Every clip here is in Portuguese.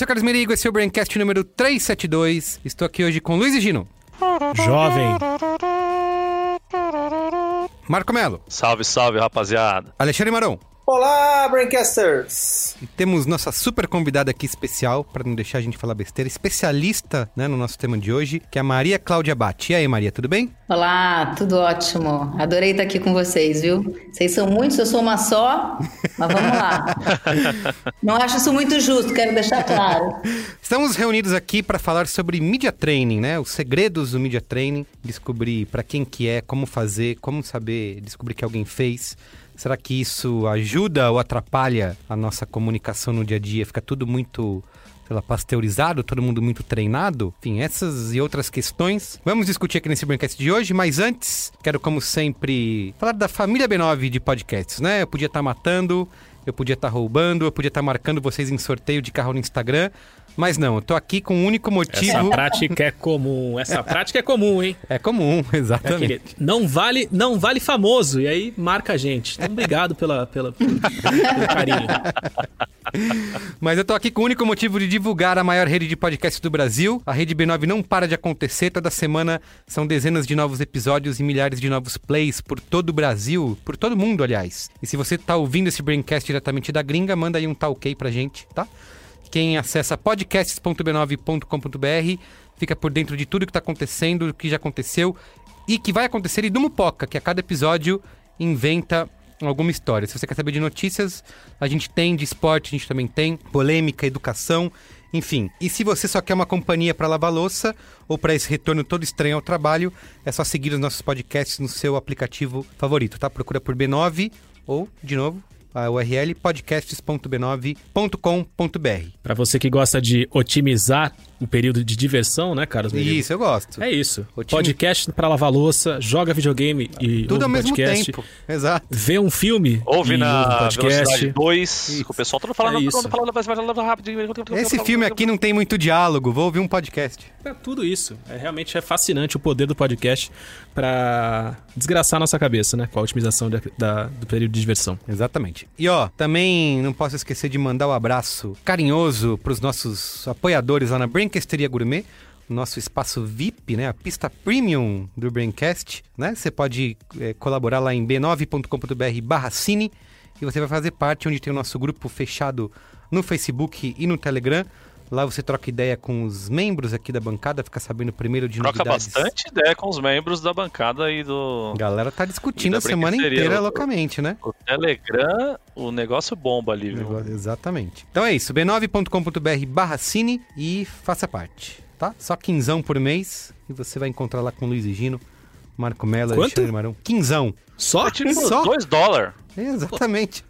Sou Carlos Merigo, esse é o Braincast número 372. Estou aqui hoje com Luiz e Gino. Jovem. Marco Melo. Salve, salve, rapaziada. Alexandre Marão. Olá, Braincasters! E temos nossa super convidada aqui especial, para não deixar a gente falar besteira, especialista né, no nosso tema de hoje, que é a Maria Cláudia Batti. E aí, Maria, tudo bem? Olá, tudo ótimo. Adorei estar aqui com vocês, viu? Vocês são muitos, eu sou uma só, mas vamos lá. Não acho isso muito justo, quero deixar claro. Estamos reunidos aqui para falar sobre media training, né? Os segredos do media training, descobrir para quem que é, como fazer, como saber descobrir que alguém fez. Será que isso ajuda ou atrapalha a nossa comunicação no dia a dia? Fica tudo muito sei pasteurizado, todo mundo muito treinado? Enfim, essas e outras questões. Vamos discutir aqui nesse Braincast de hoje, mas antes, quero, como sempre, falar da família B9 de podcasts, né? Eu podia estar matando, eu podia estar roubando, eu podia estar marcando vocês em sorteio de carro no Instagram. Mas não, eu tô aqui com um único motivo. Essa prática é comum. Essa prática é comum, hein? É comum, exatamente. Aquele, não vale, não vale famoso. E aí marca a gente. Então, obrigado pela, pela, pelo carinho. Mas eu tô aqui com o único motivo de divulgar a maior rede de podcasts do Brasil. A Rede B9 não para de acontecer. Toda semana são dezenas de novos episódios e milhares de novos plays por todo o Brasil, por todo mundo, aliás. E se você tá ouvindo esse Braincast diretamente da gringa, manda aí um tal ok pra gente, tá? Quem acessa podcasts.b9.com.br fica por dentro de tudo que está acontecendo, o que já aconteceu e que vai acontecer e do Mupoca, que a cada episódio inventa alguma história. Se você quer saber de notícias, a gente tem de esporte, a gente também tem polêmica, educação, enfim. E se você só quer uma companhia para lavar louça ou para esse retorno todo estranho ao trabalho, é só seguir os nossos podcasts no seu aplicativo favorito, tá? Procura por B9 ou, de novo, a URL podcasts.b9.com.br. Para você que gosta de otimizar o período de diversão, né, Carlos? Merigo? Isso, eu gosto. É isso. Podcast para lavar louça, joga videogame e Tudo ouve ao mesmo podcast. tempo. Exato. Vê um filme Ouve e na ouve podcast. 2. O pessoal todo falando, É isso. falando, falando, rápido. Esse filme aqui não tem muito diálogo, vou ouvir um podcast. É tudo isso. É, realmente é fascinante o poder do podcast para desgraçar a nossa cabeça, né? Com a otimização da- da- do período de diversão. Exatamente. E ó, também não posso esquecer de mandar o um abraço carinhoso para os nossos apoiadores lá na Braincasteria Gourmet, nosso espaço VIP, né, a pista premium do Braincast, né? Você pode eh, colaborar lá em b9.com.br/cine e você vai fazer parte onde tem o nosso grupo fechado no Facebook e no Telegram. Lá você troca ideia com os membros aqui da bancada, fica sabendo primeiro de Troca novidades. bastante ideia com os membros da bancada e do A galera tá discutindo a semana inteira o- loucamente, né? o Telegram. O negócio bomba ali, viu? Negócio- Exatamente. Então é isso, b9.com.br barra cine e faça parte, tá? Só quinzão por mês e você vai encontrar lá com Luiz e Gino, Marco Mello, Quanto? Alexandre Marão. Quinzão. Só? É tipo Só? 2 dólares. Exatamente.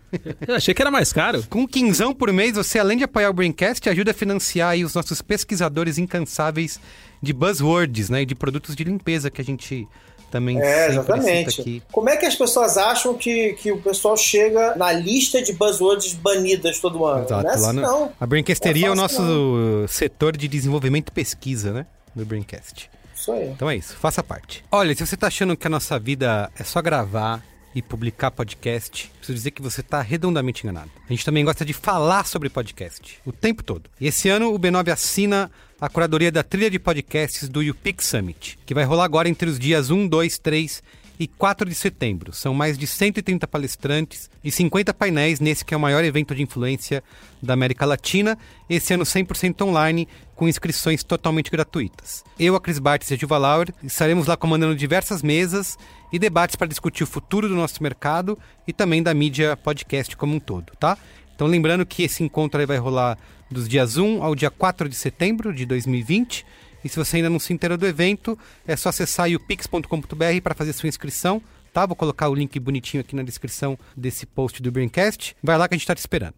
Eu achei que era mais caro. Com quinzão por mês, você além de apoiar o Braincast, ajuda a financiar aí os nossos pesquisadores incansáveis de buzzwords, né? E de produtos de limpeza que a gente também É, exatamente. aqui. Como é que as pessoas acham que, que o pessoal chega na lista de buzzwords banidas todo ano? Exato, não é assim, no- não. A Braincasteria é o Não é nosso fácil, setor de desenvolvimento e pesquisa, né? Do Braincast. Isso aí. Então é isso, faça parte. Olha, se você tá achando que a nossa vida é só gravar e publicar podcast, preciso dizer que você tá redondamente enganado. A gente também gosta de falar sobre podcast o tempo todo. E esse ano o B9 assina a curadoria da trilha de podcasts do YouPix Summit, que vai rolar agora entre os dias 1, 2, 3 e 4 de setembro. São mais de 130 palestrantes e 50 painéis nesse que é o maior evento de influência da América Latina, esse ano 100% online, com inscrições totalmente gratuitas. Eu, a Cris Bartz e a Juva Lauer estaremos lá comandando diversas mesas e debates para discutir o futuro do nosso mercado e também da mídia podcast como um todo, tá? Então lembrando que esse encontro aí vai rolar dos dias 1 ao dia 4 de setembro de 2020 e se você ainda não se inteirou do evento, é só acessar o pix.com.br para fazer sua inscrição, tá? Vou colocar o link bonitinho aqui na descrição desse post do Braincast. Vai lá que a gente tá te esperando.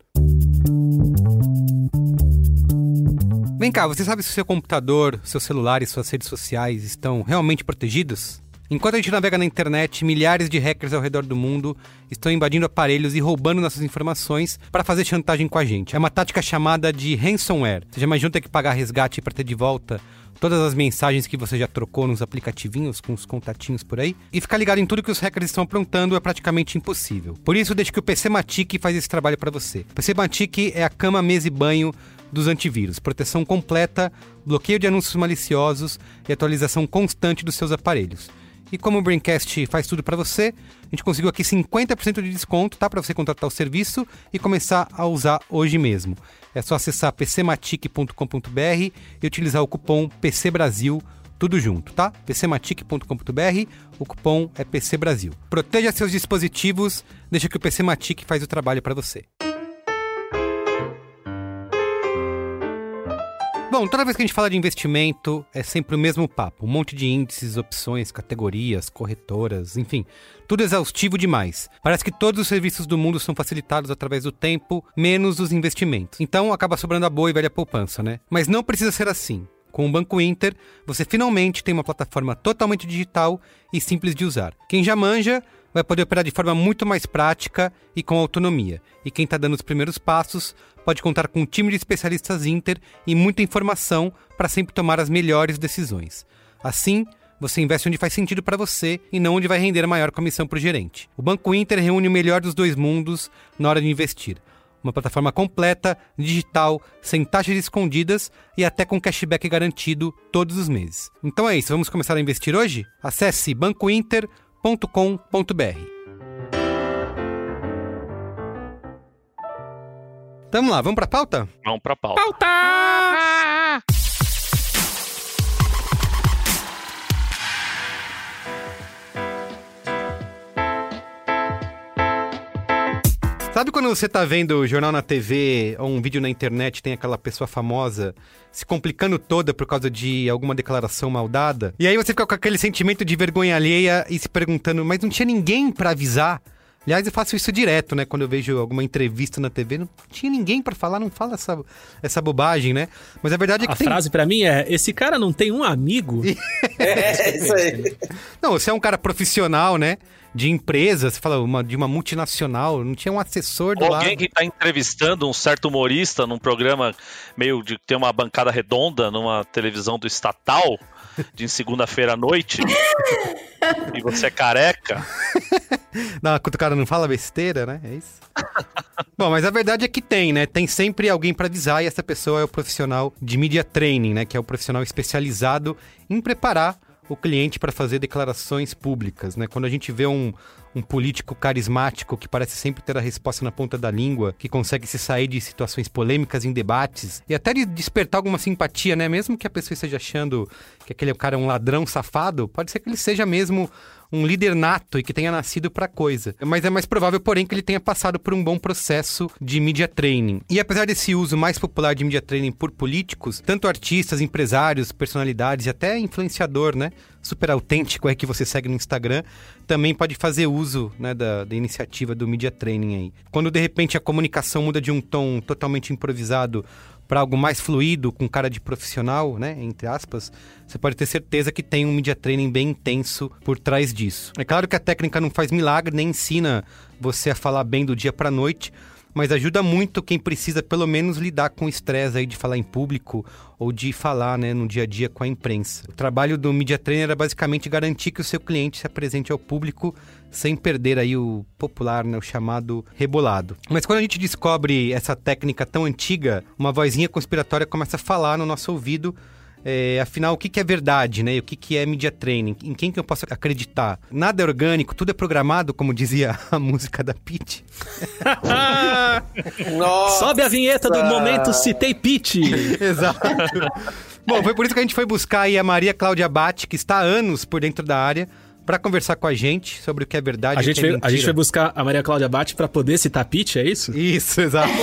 Vem cá, você sabe se o seu computador, seu celular e suas redes sociais estão realmente protegidos? Enquanto a gente navega na internet, milhares de hackers ao redor do mundo estão invadindo aparelhos e roubando nossas informações para fazer chantagem com a gente. É uma tática chamada de ransomware. Você já imaginou ter que pagar resgate para ter de volta todas as mensagens que você já trocou nos aplicativinhos com os contatinhos por aí? E ficar ligado em tudo que os hackers estão aprontando é praticamente impossível. Por isso, deixe que o PC Matic faz esse trabalho para você. O PC Matic é a cama, mesa e banho dos antivírus, proteção completa, bloqueio de anúncios maliciosos e atualização constante dos seus aparelhos. E como o Braincast faz tudo para você, a gente conseguiu aqui 50% de desconto, tá? Para você contratar o serviço e começar a usar hoje mesmo. É só acessar pcmatic.com.br e utilizar o cupom PC Brasil tudo junto, tá? pcmatic.com.br, o cupom é PC Brasil. Proteja seus dispositivos, deixa que o PC Matic faz o trabalho para você. Bom, toda vez que a gente fala de investimento, é sempre o mesmo papo. Um monte de índices, opções, categorias, corretoras, enfim, tudo exaustivo demais. Parece que todos os serviços do mundo são facilitados através do tempo, menos os investimentos. Então acaba sobrando a boa e velha poupança, né? Mas não precisa ser assim. Com o Banco Inter, você finalmente tem uma plataforma totalmente digital e simples de usar. Quem já manja vai poder operar de forma muito mais prática e com autonomia. E quem está dando os primeiros passos pode contar com um time de especialistas Inter e muita informação para sempre tomar as melhores decisões. Assim, você investe onde faz sentido para você e não onde vai render a maior comissão para o gerente. O Banco Inter reúne o melhor dos dois mundos na hora de investir. Uma plataforma completa, digital, sem taxas escondidas e até com cashback garantido todos os meses. Então é isso, vamos começar a investir hoje? Acesse bancointer.com.br. Vamos lá, vamos pra pauta? Vamos pra pauta. Sabe quando você tá vendo o jornal na TV ou um vídeo na internet tem aquela pessoa famosa se complicando toda por causa de alguma declaração mal dada? E aí você fica com aquele sentimento de vergonha alheia e se perguntando, mas não tinha ninguém pra avisar? Aliás, eu faço isso direto, né? Quando eu vejo alguma entrevista na TV, não tinha ninguém pra falar, não fala essa, essa bobagem, né? Mas a verdade é que A tem... frase pra mim é: esse cara não tem um amigo? É, isso aí. Não, você é um cara profissional, né? De empresa, você fala uma, de uma multinacional, não tinha um assessor do Ou lado. alguém que tá entrevistando um certo humorista num programa meio de ter uma bancada redonda numa televisão do estatal de segunda-feira à noite e você é careca. Não, quando o cara não fala besteira, né? É isso. Bom, mas a verdade é que tem, né? Tem sempre alguém pra avisar e essa pessoa é o profissional de media training, né? Que é o profissional especializado em preparar o cliente para fazer declarações públicas, né? Quando a gente vê um, um político carismático que parece sempre ter a resposta na ponta da língua, que consegue se sair de situações polêmicas em debates e até de despertar alguma simpatia, né? Mesmo que a pessoa esteja achando que aquele cara é um ladrão safado, pode ser que ele seja mesmo um líder nato e que tenha nascido para coisa. Mas é mais provável, porém, que ele tenha passado por um bom processo de media training. E apesar desse uso mais popular de media training por políticos, tanto artistas, empresários, personalidades e até influenciador, né? Super autêntico é que você segue no Instagram, também pode fazer uso né, da, da iniciativa do media training aí. Quando de repente a comunicação muda de um tom totalmente improvisado para algo mais fluido, com cara de profissional, né, entre aspas, você pode ter certeza que tem um media training bem intenso por trás disso. É claro que a técnica não faz milagre, nem ensina você a falar bem do dia para noite, mas ajuda muito quem precisa pelo menos lidar com o estresse aí de falar em público ou de falar, né, no dia a dia com a imprensa. O trabalho do media trainer é basicamente garantir que o seu cliente se apresente ao público sem perder aí o popular, né, o chamado rebolado. Mas quando a gente descobre essa técnica tão antiga, uma vozinha conspiratória começa a falar no nosso ouvido é, afinal, o que, que é verdade, né? E o que, que é media training? Em quem que eu posso acreditar? Nada é orgânico, tudo é programado, como dizia a música da. Nossa. Sobe a vinheta do momento Citei Pitch. Exato. Bom, foi por isso que a gente foi buscar aí a Maria Cláudia Batti, que está há anos por dentro da área, para conversar com a gente sobre o que é verdade A e o gente, que é veio, a mentira. gente vai buscar a Maria Cláudia Bate pra poder citar Pitch, é isso? Isso, exato.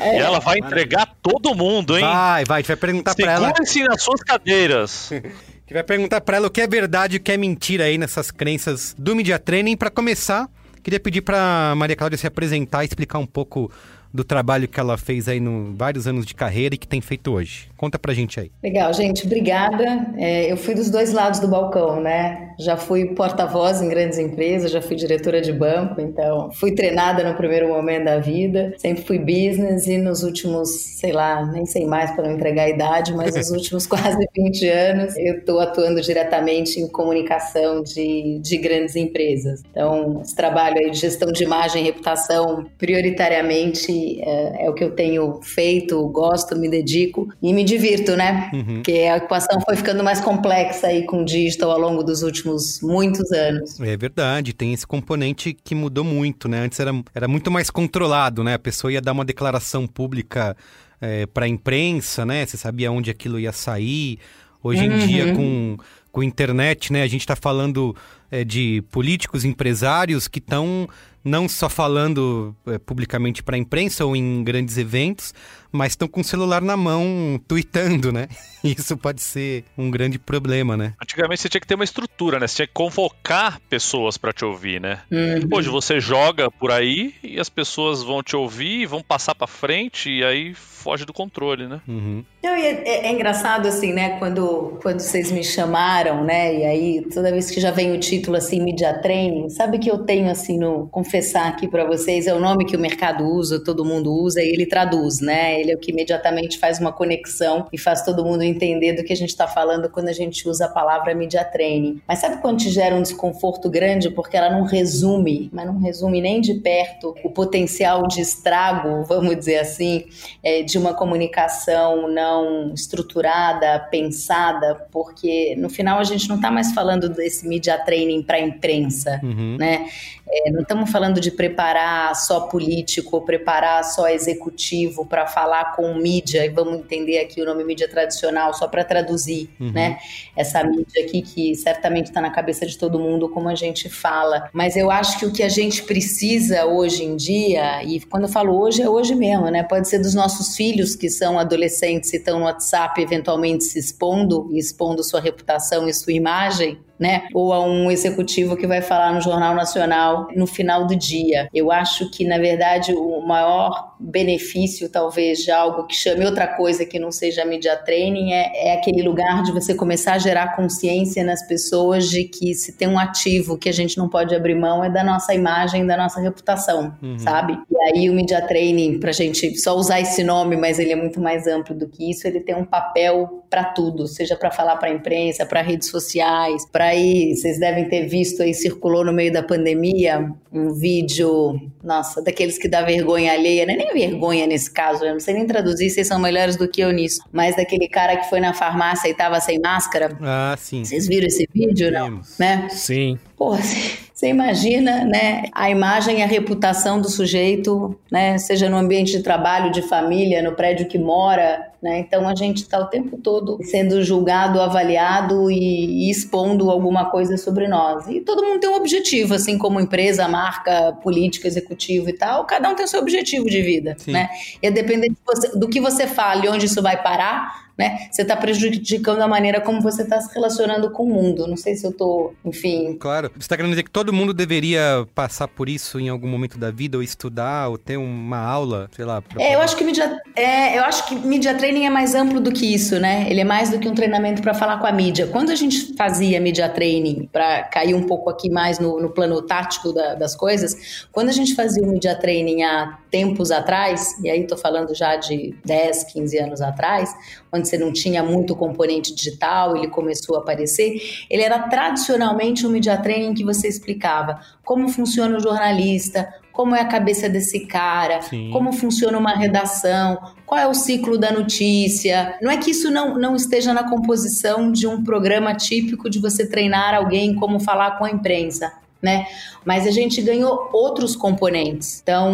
E ela vai entregar todo mundo, hein? Vai, vai, a gente vai perguntar para ela. Segurem-se nas suas cadeiras. A gente vai perguntar para ela o que é verdade e o que é mentira aí nessas crenças do media training. Para começar, queria pedir para Maria Cláudia se apresentar e explicar um pouco do trabalho que ela fez aí no vários anos de carreira e que tem feito hoje. Conta pra gente aí. Legal, gente, obrigada. É, eu fui dos dois lados do balcão, né? Já fui porta-voz em grandes empresas, já fui diretora de banco, então fui treinada no primeiro momento da vida, sempre fui business e nos últimos, sei lá, nem sei mais para não entregar a idade, mas nos últimos quase 20 anos eu estou atuando diretamente em comunicação de, de grandes empresas. Então, esse trabalho aí de gestão de imagem e reputação, prioritariamente é, é o que eu tenho feito, gosto, me dedico e me divirto, né? Uhum. Porque a equação foi ficando mais complexa aí com o digital ao longo dos últimos muitos anos. É verdade, tem esse componente que mudou muito, né? Antes era, era muito mais controlado, né? A pessoa ia dar uma declaração pública é, para a imprensa, né? Você sabia onde aquilo ia sair. Hoje em uhum. dia, com, com internet, né? A gente está falando é, de políticos, empresários que estão não só falando é, publicamente para a imprensa ou em grandes eventos, mas estão com o celular na mão, tweetando, né? Isso pode ser um grande problema, né? Antigamente você tinha que ter uma estrutura, né? Você tinha que convocar pessoas para te ouvir, né? Uhum. Hoje você joga por aí e as pessoas vão te ouvir, vão passar para frente e aí foge do controle, né? Uhum. Não, é, é, é, engraçado assim, né? Quando, quando vocês me chamaram, né? E aí toda vez que já vem o título assim, Media Training, sabe que eu tenho assim no confessar aqui para vocês é o nome que o mercado usa, todo mundo usa e ele traduz, né? Ele é o que imediatamente faz uma conexão e faz todo mundo entender do que a gente está falando quando a gente usa a palavra media training. Mas sabe quando te gera um desconforto grande porque ela não resume, mas não resume nem de perto o potencial de estrago, vamos dizer assim, é, de uma comunicação não estruturada, pensada, porque no final a gente não está mais falando desse media training para a imprensa, uhum. né? É, não estamos falando de preparar só político ou preparar só executivo para falar com mídia, e vamos entender aqui o nome mídia tradicional, só para traduzir, uhum. né? Essa mídia aqui que certamente está na cabeça de todo mundo, como a gente fala. Mas eu acho que o que a gente precisa hoje em dia, e quando eu falo hoje, é hoje mesmo, né? Pode ser dos nossos filhos que são adolescentes e estão no WhatsApp eventualmente se expondo expondo sua reputação e sua imagem, né? Ou a um executivo que vai falar no Jornal Nacional no final do dia. Eu acho que, na verdade, o maior benefício, talvez, de algo que chame outra coisa que não seja media training é, é aquele lugar de você começar a gerar consciência nas pessoas de que se tem um ativo que a gente não pode abrir mão é da nossa imagem, da nossa reputação, uhum. sabe? E aí o media training, pra gente só usar esse nome, mas ele é muito mais amplo do que isso, ele tem um papel para tudo, seja para falar para a imprensa, para redes sociais, para aí, vocês devem ter visto aí, circulou no meio da pandemia um vídeo, nossa, daqueles que dá vergonha alheia, não é nem vergonha nesse caso, eu não sei nem traduzir, vocês são melhores do que eu nisso, mas daquele cara que foi na farmácia e tava sem máscara. Ah, sim. Vocês viram esse vídeo, não? Né? Sim. Porra, você imagina, né, a imagem e a reputação do sujeito, né, seja no ambiente de trabalho, de família, no prédio que mora, né? Então a gente está o tempo todo sendo julgado, avaliado e, e, expondo alguma coisa sobre nós. E todo mundo tem um objetivo, assim como empresa, marca, política, executivo e tal. Cada um tem o seu objetivo de vida, Sim. né? E é dependendo do que você fala e onde isso vai parar, né? Você está prejudicando a maneira como você está se relacionando com o mundo. Não sei se eu estou, enfim. Claro. Você está querendo dizer que todo mundo deveria passar por isso em algum momento da vida, ou estudar, ou ter uma aula, sei lá. É, eu acho que media, é, eu acho que media training é mais amplo do que isso, né? Ele é mais do que um treinamento para falar com a mídia. Quando a gente fazia media training, para cair um pouco aqui mais no, no plano tático da, das coisas, quando a gente fazia o media training há tempos atrás, e aí estou falando já de 10, 15 anos atrás, onde você não tinha muito componente digital, ele começou a aparecer, ele era tradicionalmente um media training que você explicava como funciona o jornalista, como é a cabeça desse cara, Sim. como funciona uma redação, qual é o ciclo da notícia. Não é que isso não, não esteja na composição de um programa típico de você treinar alguém como falar com a imprensa né? Mas a gente ganhou outros componentes. Então,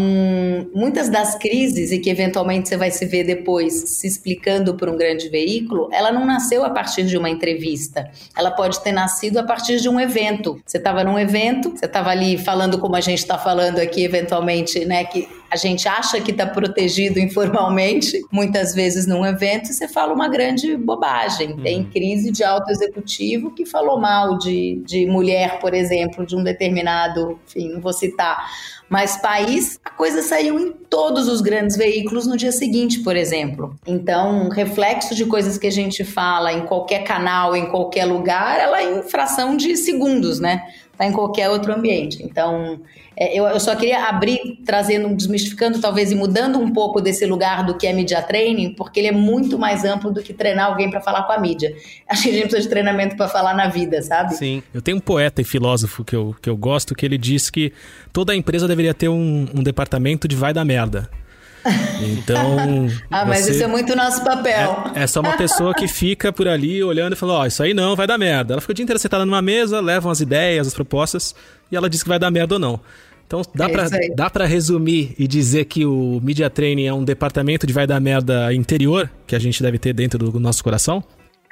muitas das crises e que eventualmente você vai se ver depois se explicando por um grande veículo, ela não nasceu a partir de uma entrevista. Ela pode ter nascido a partir de um evento. Você estava num evento, você estava ali falando como a gente está falando aqui, eventualmente, né? Que a gente acha que está protegido informalmente, muitas vezes num evento você fala uma grande bobagem. Uhum. Tem crise de alto executivo que falou mal de, de mulher, por exemplo, de um determinado, enfim, não vou citar mas país, a coisa saiu em todos os grandes veículos no dia seguinte, por exemplo. Então, um reflexo de coisas que a gente fala em qualquer canal, em qualquer lugar, ela é em fração de segundos, né? Tá em qualquer outro ambiente. Então, é, eu, eu, só queria abrir, trazendo, desmistificando talvez e mudando um pouco desse lugar do que é media training, porque ele é muito mais amplo do que treinar alguém para falar com a mídia. Acho que a gente precisa de treinamento para falar na vida, sabe? Sim. Eu tenho um poeta e filósofo que eu, que eu gosto que ele diz que toda empresa deveria ter um, um departamento de vai da merda. Então. ah, mas isso é muito nosso papel. É, é, só uma pessoa que fica por ali olhando e falando: Ó, oh, isso aí não, vai dar merda. Ela fica o dia inteiro sentada numa mesa, leva as ideias, as propostas, e ela diz que vai dar merda ou não. Então dá, é pra, dá pra resumir e dizer que o Media Training é um departamento de vai dar merda interior que a gente deve ter dentro do nosso coração?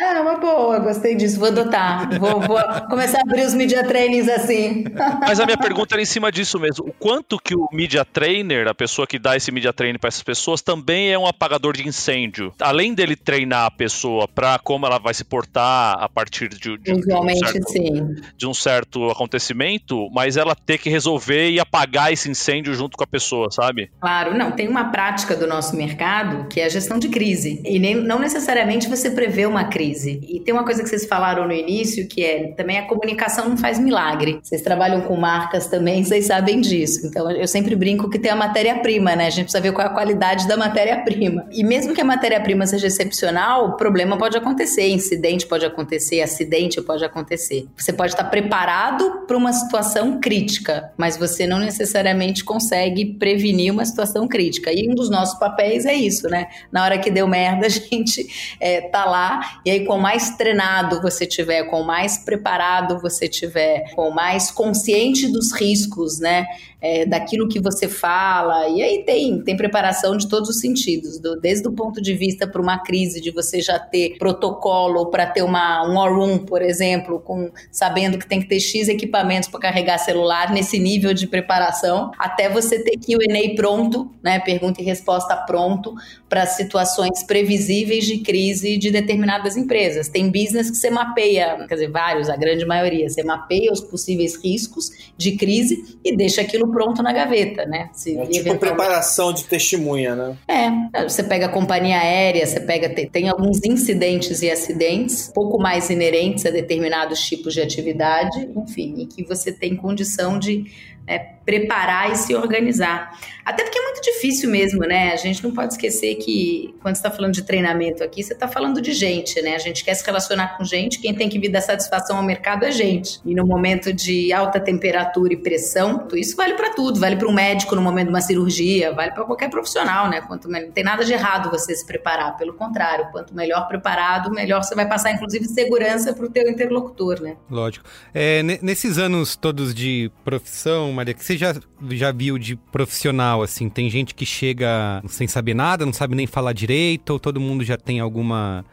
É uma boa, gostei disso, vou adotar. Vou, vou começar a abrir os media trainings assim. Mas a minha pergunta era em cima disso mesmo. O quanto que o media trainer, a pessoa que dá esse media training para essas pessoas, também é um apagador de incêndio? Além dele treinar a pessoa para como ela vai se portar a partir de, de, de, um certo, sim. de um certo acontecimento, mas ela ter que resolver e apagar esse incêndio junto com a pessoa, sabe? Claro, não. Tem uma prática do nosso mercado que é a gestão de crise. E nem, não necessariamente você prevê uma crise E tem uma coisa que vocês falaram no início, que é também a comunicação não faz milagre. Vocês trabalham com marcas também, vocês sabem disso. Então eu sempre brinco que tem a matéria-prima, né? A gente precisa ver qual é a qualidade da matéria-prima. E mesmo que a matéria-prima seja excepcional, problema pode acontecer, incidente pode acontecer, acidente pode acontecer. Você pode estar preparado para uma situação crítica, mas você não necessariamente consegue prevenir uma situação crítica. E um dos nossos papéis é isso, né? Na hora que deu merda, a gente é, tá lá e aí com mais treinado você tiver, com mais preparado você tiver, com mais consciente dos riscos, né? É, daquilo que você fala. E aí tem, tem preparação de todos os sentidos, do, desde o ponto de vista para uma crise, de você já ter protocolo para ter uma, um war room, por exemplo, com sabendo que tem que ter X equipamentos para carregar celular nesse nível de preparação, até você ter QA pronto, né? Pergunta e resposta pronto para situações previsíveis de crise de determinadas empresas. Tem business que você mapeia, quer dizer, vários, a grande maioria, você mapeia os possíveis riscos de crise e deixa aquilo pronto na gaveta, né? Se é tipo preparação de testemunha, né? É, você pega a companhia aérea, você pega tem, tem alguns incidentes e acidentes, pouco mais inerentes a determinados tipos de atividade, enfim, e que você tem condição de é, preparar e se organizar. Até porque é muito difícil mesmo, né? A gente não pode esquecer que quando está falando de treinamento aqui, você está falando de gente, né? A gente quer se relacionar com gente, quem tem que vir dar satisfação ao mercado é gente. E no momento de alta temperatura e pressão, isso vale para tudo, vale para um médico no momento de uma cirurgia, vale para qualquer profissional, né? Quanto não tem nada de errado você se preparar, pelo contrário, quanto melhor preparado, melhor você vai passar, inclusive, segurança para o teu interlocutor, né? Lógico. É, nesses anos todos de profissão, Maria, que você já, já viu de profissional, assim? Tem gente que chega sem saber nada, não sabe nem falar direito, ou todo mundo já tem alguma...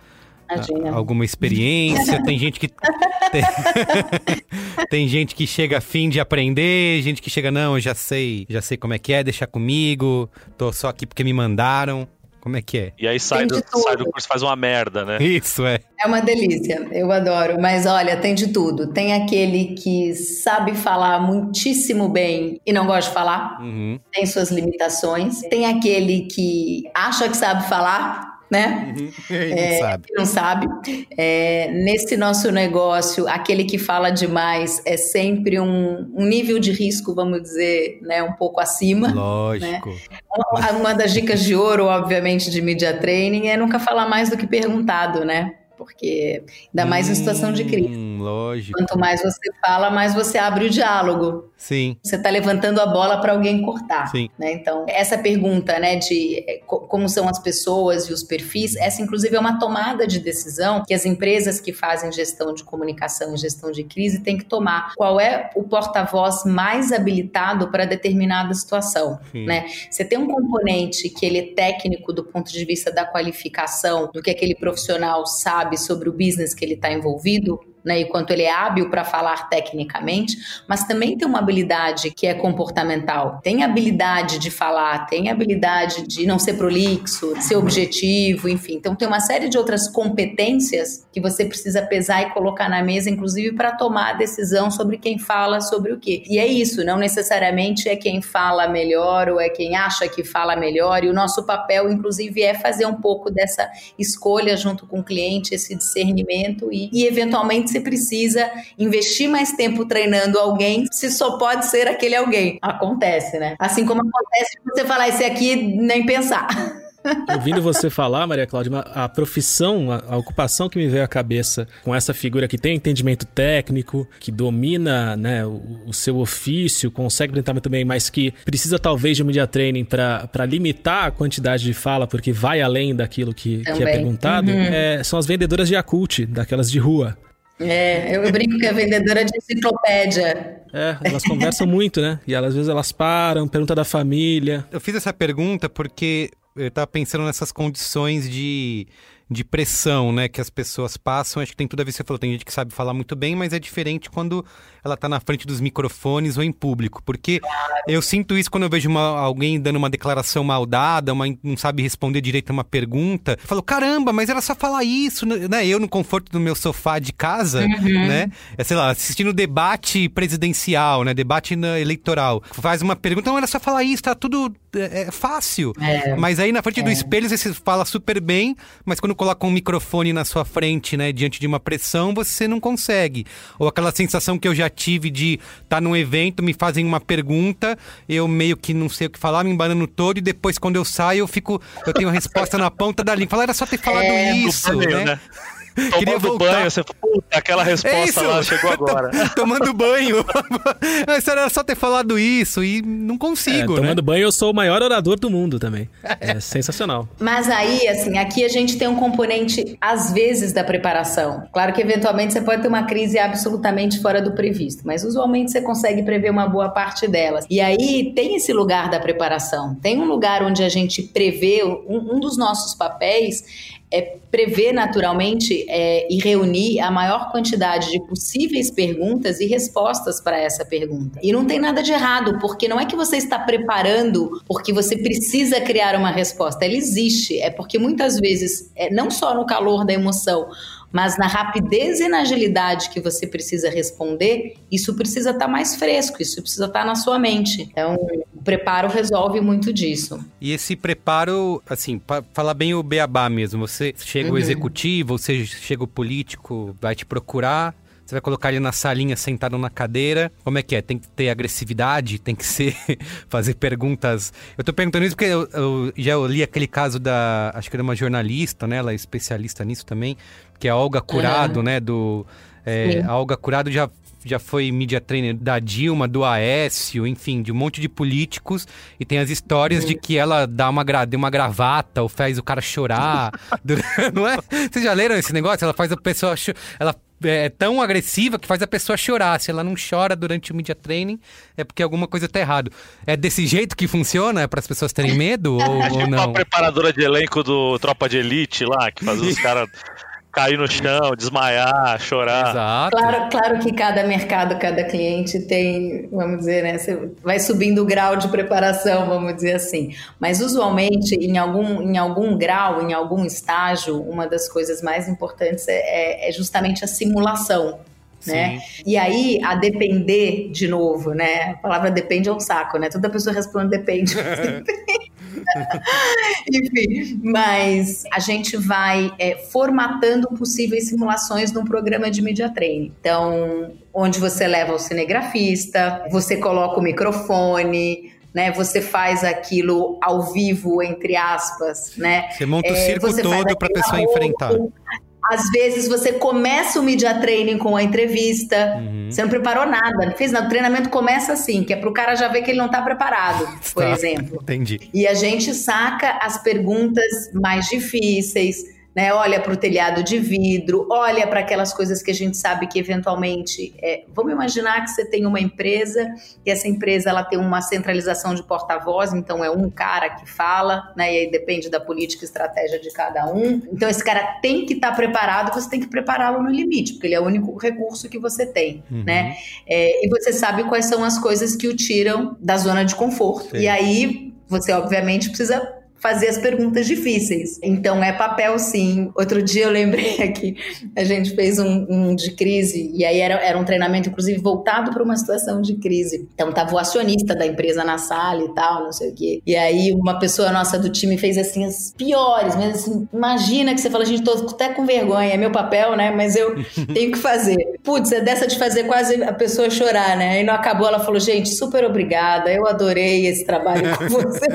Imagina. alguma experiência, tem gente que tem, tem, gente que chega a fim de aprender, gente que chega não, eu já sei, já sei como é que é, deixa comigo, tô só aqui porque me mandaram. Como é que é? E aí sai, do, sai do curso faz uma merda, né? Isso, é. É uma delícia, eu adoro. Mas olha, tem de tudo. Tem aquele que sabe falar muitíssimo bem e não gosta de falar, uhum. tem suas limitações. Tem aquele que acha que sabe falar, né? Uhum. É, não sabe. Não sabe. É, nesse nosso negócio, aquele que fala demais é sempre um, um, nível de risco, vamos dizer, né, um pouco acima. Lógico. Né? Uma, uma das dicas de ouro, obviamente, de media training é nunca falar mais do que perguntado, né? porque ainda mais hum, em situação de crise. Hum, lógico. Quanto mais você fala, mais você abre o diálogo. Sim. Você está levantando a bola para alguém cortar. Sim. Né? Então, essa pergunta, né, de eh, como são as pessoas e os perfis, essa inclusive é uma tomada de decisão que as empresas que fazem gestão de comunicação e gestão de crise têm que tomar. Qual é o porta-voz mais habilitado para determinada situação, Sim. né? Você tem um componente que ele é técnico do ponto de vista da qualificação, do que aquele profissional sabe sabe sobre o business que ele está envolvido, né, e quanto ele é hábil para falar tecnicamente, mas também tem uma habilidade que é comportamental. Tem habilidade de falar, tem habilidade de não ser prolixo, ser objetivo, enfim. Então tem uma série de outras competências que você precisa pesar e colocar na mesa, inclusive para tomar a decisão sobre quem fala sobre o quê. E é isso, não necessariamente é quem fala melhor ou é quem acha que fala melhor. E o nosso papel, inclusive, é fazer um pouco dessa escolha junto com o cliente, esse discernimento e, e eventualmente você precisa investir mais tempo treinando alguém, se só pode ser aquele alguém. Acontece, né? Assim como acontece você falar esse aqui nem pensar. Ouvindo você falar, Maria Cláudia, a profissão, a, ocupação que me veio à cabeça com essa figura que tem entendimento técnico, que domina né, o, o seu ofício, consegue apresentar muito bem, mas que precisa talvez de media training para limitar a quantidade de fala, porque vai além daquilo que, que é perguntado, uhum. é, são as vendedoras de Yakult, daquelas de rua. É, eu brinco que é vendedora de enciclopédia. É, elas conversam muito, né? E elas, às vezes elas param, pergunta da família. Eu fiz essa pergunta porque eu estava pensando nessas condições de de pressão, né, que as pessoas passam. Acho que tem tudo a ver, você falou, tem gente que sabe falar muito bem, mas é diferente quando ela está na frente dos microfones ou em público, porque eu sinto isso quando eu vejo uma, alguém dando uma declaração mal dada, uma, não sabe responder direito a uma pergunta. Eu falo, caramba, mas era só falar isso, né? Eu no conforto do meu sofá de casa, uhum. né? É, sei lá, assistindo debate presidencial, né? Debate eleitoral. Faz uma pergunta, não era só falar isso, tá tudo é, é fácil. É, mas aí na frente do é. espelho você fala super bem, mas quando coloca um microfone na sua frente, né, diante de uma pressão, você não consegue. Ou aquela sensação que eu já tive de estar tá num evento, me fazem uma pergunta, eu meio que não sei o que falar, me embanando todo, e depois quando eu saio, eu fico. Eu tenho a resposta na ponta da língua. Falar, era só ter falado é, isso, né? né? Queria voltar. banho, você puta, aquela resposta é lá chegou agora. tomando banho. Isso era só ter falado isso e não consigo, é, Tomando né? banho eu sou o maior orador do mundo também. É sensacional. Mas aí, assim, aqui a gente tem um componente, às vezes, da preparação. Claro que eventualmente você pode ter uma crise absolutamente fora do previsto, mas usualmente você consegue prever uma boa parte delas. E aí tem esse lugar da preparação. Tem um lugar onde a gente prevê, um, um dos nossos papéis é prever naturalmente é, e reunir a maior quantidade de possíveis perguntas e respostas para essa pergunta. E não tem nada de errado, porque não é que você está preparando porque você precisa criar uma resposta. Ela existe. É porque muitas vezes, é, não só no calor da emoção, mas na rapidez e na agilidade que você precisa responder, isso precisa estar tá mais fresco, isso precisa estar tá na sua mente. Então, o preparo resolve muito disso. E esse preparo, assim, para falar bem o beabá mesmo, você chega uhum. o executivo, você chega o político, vai te procurar, você vai colocar ele na salinha sentado na cadeira. Como é que é? Tem que ter agressividade? Tem que ser. fazer perguntas. Eu tô perguntando isso porque eu, eu já li aquele caso da. Acho que era uma jornalista, né? Ela é especialista nisso também que é a Olga Curado, né? Do, é, a Olga Curado já já foi media trainer da Dilma, do Aécio, enfim, de um monte de políticos. E tem as histórias de que ela dá uma, gra deu uma gravata ou faz o cara chorar. não é? Vocês já leram esse negócio? Ela faz a pessoa. Ela é tão agressiva que faz a pessoa chorar. Se ela não chora durante o media training, é porque alguma coisa tá errado. É desse jeito que funciona? É para as pessoas terem medo ou, ou não? Uma preparadora de elenco do Tropa de Elite lá, que faz os caras cair no chão, desmaiar, chorar. Exato. Claro, claro que cada mercado, cada cliente tem, vamos dizer, né? Você vai subindo o grau de preparação, vamos dizer assim. Mas usualmente, em algum, em algum grau, em algum estágio, uma das coisas mais importantes é, é, é justamente a simulação. Né? E aí, a depender, de novo, né? A palavra depende é um saco, né? Toda pessoa responde depende. Enfim, mas a gente vai é, formatando possíveis simulações num programa de media training. Então, onde você leva o cinegrafista, você coloca o microfone, né? Você faz aquilo ao vivo, entre aspas, né? Você monta o é, circo todo para a pessoa enfrentar. Às vezes você começa o media training com a entrevista, uhum. você não preparou nada, não fez nada. O treinamento começa assim, que é para o cara já ver que ele não está preparado, por tá, exemplo. Entendi. E a gente saca as perguntas mais difíceis, né? Olha para o telhado de vidro, olha para aquelas coisas que a gente sabe que eventualmente, é, vamos imaginar que você tem uma empresa e essa empresa ela tem uma centralização de porta-voz, então é um cara que fala, né? E aí depende da política e estratégia de cada um. Então esse cara tem que estar tá preparado, você tem que prepará-lo no limite, porque ele é o único recurso que você tem, uhum. né? É, e você sabe quais são as coisas que o tiram da zona de conforto. Sim. E aí você obviamente precisa fazer as perguntas difíceis. Então é papel sim. Outro dia eu lembrei aqui, a gente fez um, um de crise, e aí era, era um treinamento, inclusive, voltado para uma situação de crise. Então tava o acionista da empresa na sala e tal, não sei o quê. E aí uma pessoa nossa do time fez assim as piores, mas assim, imagina que você fala, gente, tô até com vergonha, é meu papel, né? Mas eu tenho que fazer. Putz, é dessa de fazer quase a pessoa chorar, né? E não acabou, ela falou, gente, super obrigada, eu adorei esse trabalho com você.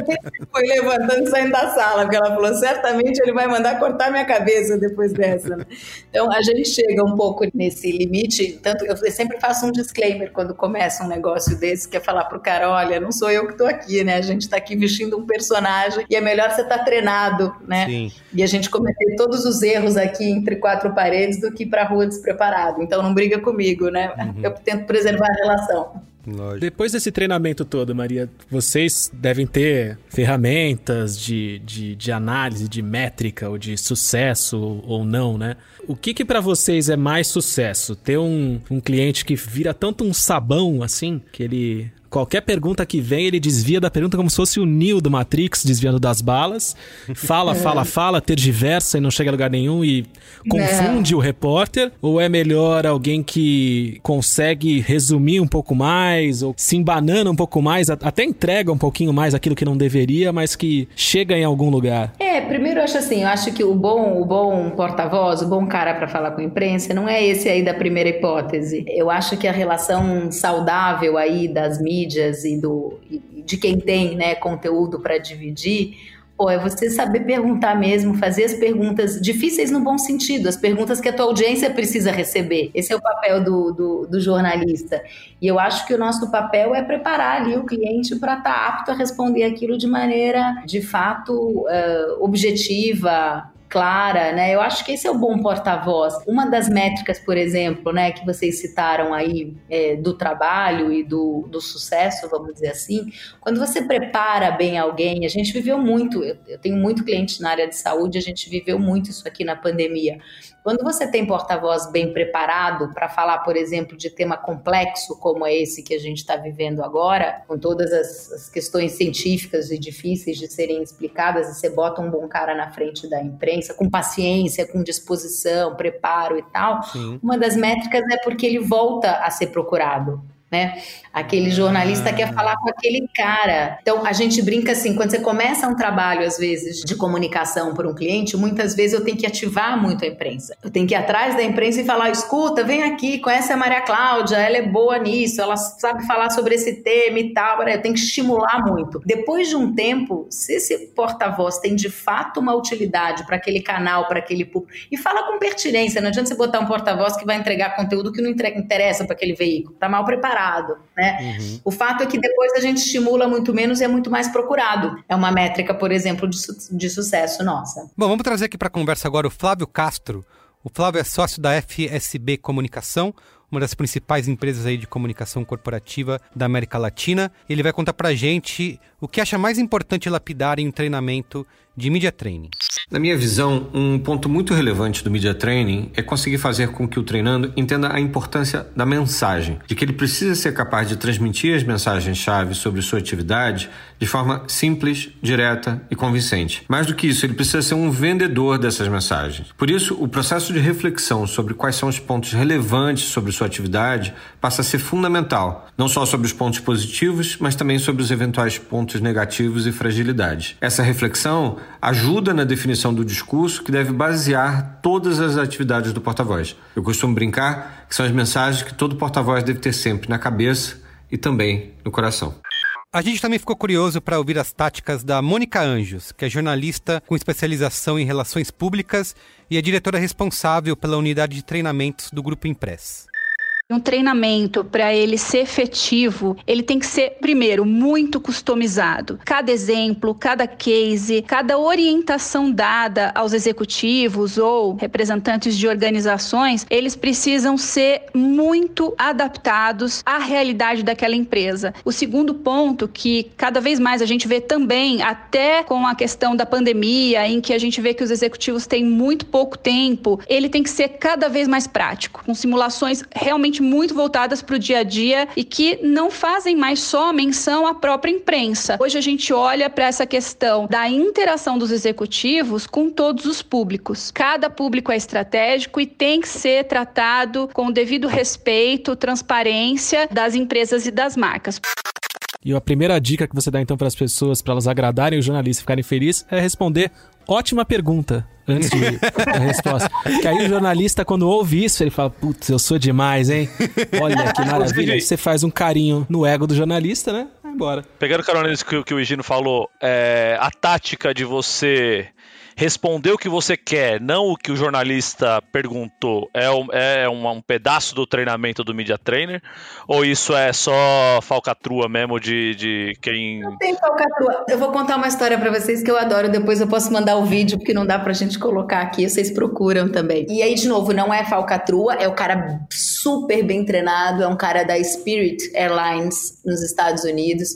Foi levantando saindo da sala, porque ela falou: certamente ele vai mandar cortar minha cabeça depois dessa. Então a gente chega um pouco nesse limite. Tanto eu sempre faço um disclaimer quando começa um negócio desse, que é falar pro cara: olha, não sou eu que tô aqui, né? A gente tá aqui vestindo um personagem e é melhor você estar tá treinado, né? Sim. E a gente cometer todos os erros aqui entre quatro paredes do que ir pra rua despreparado. Então não briga comigo, né? Uhum. Eu tento preservar a relação. Lógico. Depois desse treinamento todo, Maria, vocês devem ter ferramentas de, de, de análise, de métrica, ou de sucesso ou não, né? O que que para vocês é mais sucesso? Ter um, um cliente que vira tanto um sabão assim, que ele Qualquer pergunta que vem, ele desvia da pergunta como se fosse o Neo do Matrix, desviando das balas. Fala, fala, fala, tergiversa e não chega a lugar nenhum e confunde não. o repórter. Ou é melhor alguém que consegue resumir um pouco mais, ou se embanana um pouco mais, até entrega um pouquinho mais aquilo que não deveria, mas que chega em algum lugar? É, primeiro eu acho assim, eu acho que o bom, o bom porta-voz, o bom cara para falar com a imprensa, não é esse aí da primeira hipótese. Eu acho que a relação saudável aí das mídias mídias e do de quem tem né, conteúdo para dividir, pô, é você saber perguntar mesmo, fazer as perguntas difíceis no bom sentido, as perguntas que a tua audiência precisa receber. Esse é o papel do, do, do jornalista. E eu acho que o nosso papel é preparar ali o cliente para estar tá apto a responder aquilo de maneira, de fato, uh, objetiva, clara, né? Eu acho que esse é o bom porta-voz. Uma das métricas, por exemplo, né, que vocês citaram aí é, do trabalho e do, do sucesso, vamos dizer assim, quando você prepara bem alguém, a gente viveu muito, eu, eu tenho muito cliente na área de saúde, a gente viveu muito isso aqui na pandemia. Quando você tem porta-voz bem preparado para falar, por exemplo, de tema complexo como é esse que a gente está vivendo agora, com todas as, as, questões científicas e difíceis de serem explicadas, e você bota um bom cara na frente da imprensa, com paciência, com disposição, preparo e tal, Sim. uma das métricas é porque ele volta a ser procurado né? Aquele jornalista quer falar com aquele cara. Então, a gente brinca assim, quando você começa um trabalho, às vezes, de comunicação para um cliente, muitas vezes eu tenho que ativar muito a imprensa. Eu tenho que ir atrás da imprensa e falar, escuta, vem aqui, conhece a Maria Cláudia, ela é boa nisso, ela sabe falar sobre esse tema e tal. Eu tenho que estimular muito. Depois de um tempo, se esse porta-voz tem de fato uma utilidade para aquele canal, para aquele público, e fala com pertinência, não adianta você botar um porta-voz que vai entregar conteúdo que não interessa para aquele veículo, tá mal preparado procurado, né? Uhum. O fato é que depois a gente estimula muito menos e é muito mais procurado. É uma métrica, por exemplo, de, su de sucesso nossa. Bom, vamos trazer aqui para conversa agora o Flávio Castro. O Flávio é sócio da FSB Comunicação, uma das principais empresas aí de comunicação corporativa da América Latina. Ele vai contar para a gente o que acha mais importante lapidar em um treinamento de media training. Na minha visão, um ponto muito relevante do media training é conseguir fazer com que o treinando entenda a importância da mensagem, de que ele precisa ser capaz de transmitir as mensagens-chave sobre sua atividade de forma simples, direta e convincente. Mais do que isso, ele precisa ser um vendedor dessas mensagens. Por isso, o processo de reflexão sobre quais são os pontos relevantes sobre sua atividade passa a ser fundamental, não só sobre os pontos positivos, mas também sobre os eventuais pontos negativos e fragilidades. Essa reflexão ajuda na definição do discurso que deve basear todas as atividades do porta-voz. Eu costumo brincar que são as mensagens que todo porta-voz deve ter sempre na cabeça e também no coração. A gente também ficou curioso para ouvir as táticas da Mônica Anjos, que é jornalista com especialização em relações públicas e é diretora responsável pela unidade de treinamentos do Grupo Impress. Um treinamento para ele ser efetivo, ele tem que ser primeiro muito customizado. Cada exemplo, cada case, cada orientação dada aos executivos ou representantes de organizações, eles precisam ser muito adaptados à realidade daquela empresa. O segundo ponto que cada vez mais a gente vê também, até com a questão da pandemia, em que a gente vê que os executivos têm muito pouco tempo, ele tem que ser cada vez mais prático, com simulações realmente muito voltadas para o dia a dia e que não fazem mais só menção à própria imprensa. Hoje a gente olha para essa questão da interação dos executivos com todos os públicos. Cada público é estratégico e tem que ser tratado com o devido respeito, transparência das empresas e das marcas. E a primeira dica que você dá então para as pessoas, para elas agradarem o jornalista e ficarem felizes, é responder ótima pergunta antes de a resposta. Que aí o jornalista, quando ouve isso, ele fala: Putz, eu sou demais, hein? Olha que maravilha. Você faz um carinho no ego do jornalista, né? Vai embora. Pegando carona nisso que, que o Higino falou, é, a tática de você responder o que você quer, não o que o jornalista perguntou, é, um, é um, um, pedaço do treinamento do media trainer? Ou isso é só falcatrua mesmo de, de quem. Não tem falcatrua. Eu vou contar uma história para vocês que eu adoro, depois eu posso mandar o vídeo, porque não dá pra gente colocar aqui, vocês procuram também. E aí, de novo, não é falcatrua, é o cara super bem treinado, é um cara da Spirit Airlines nos Estados Unidos.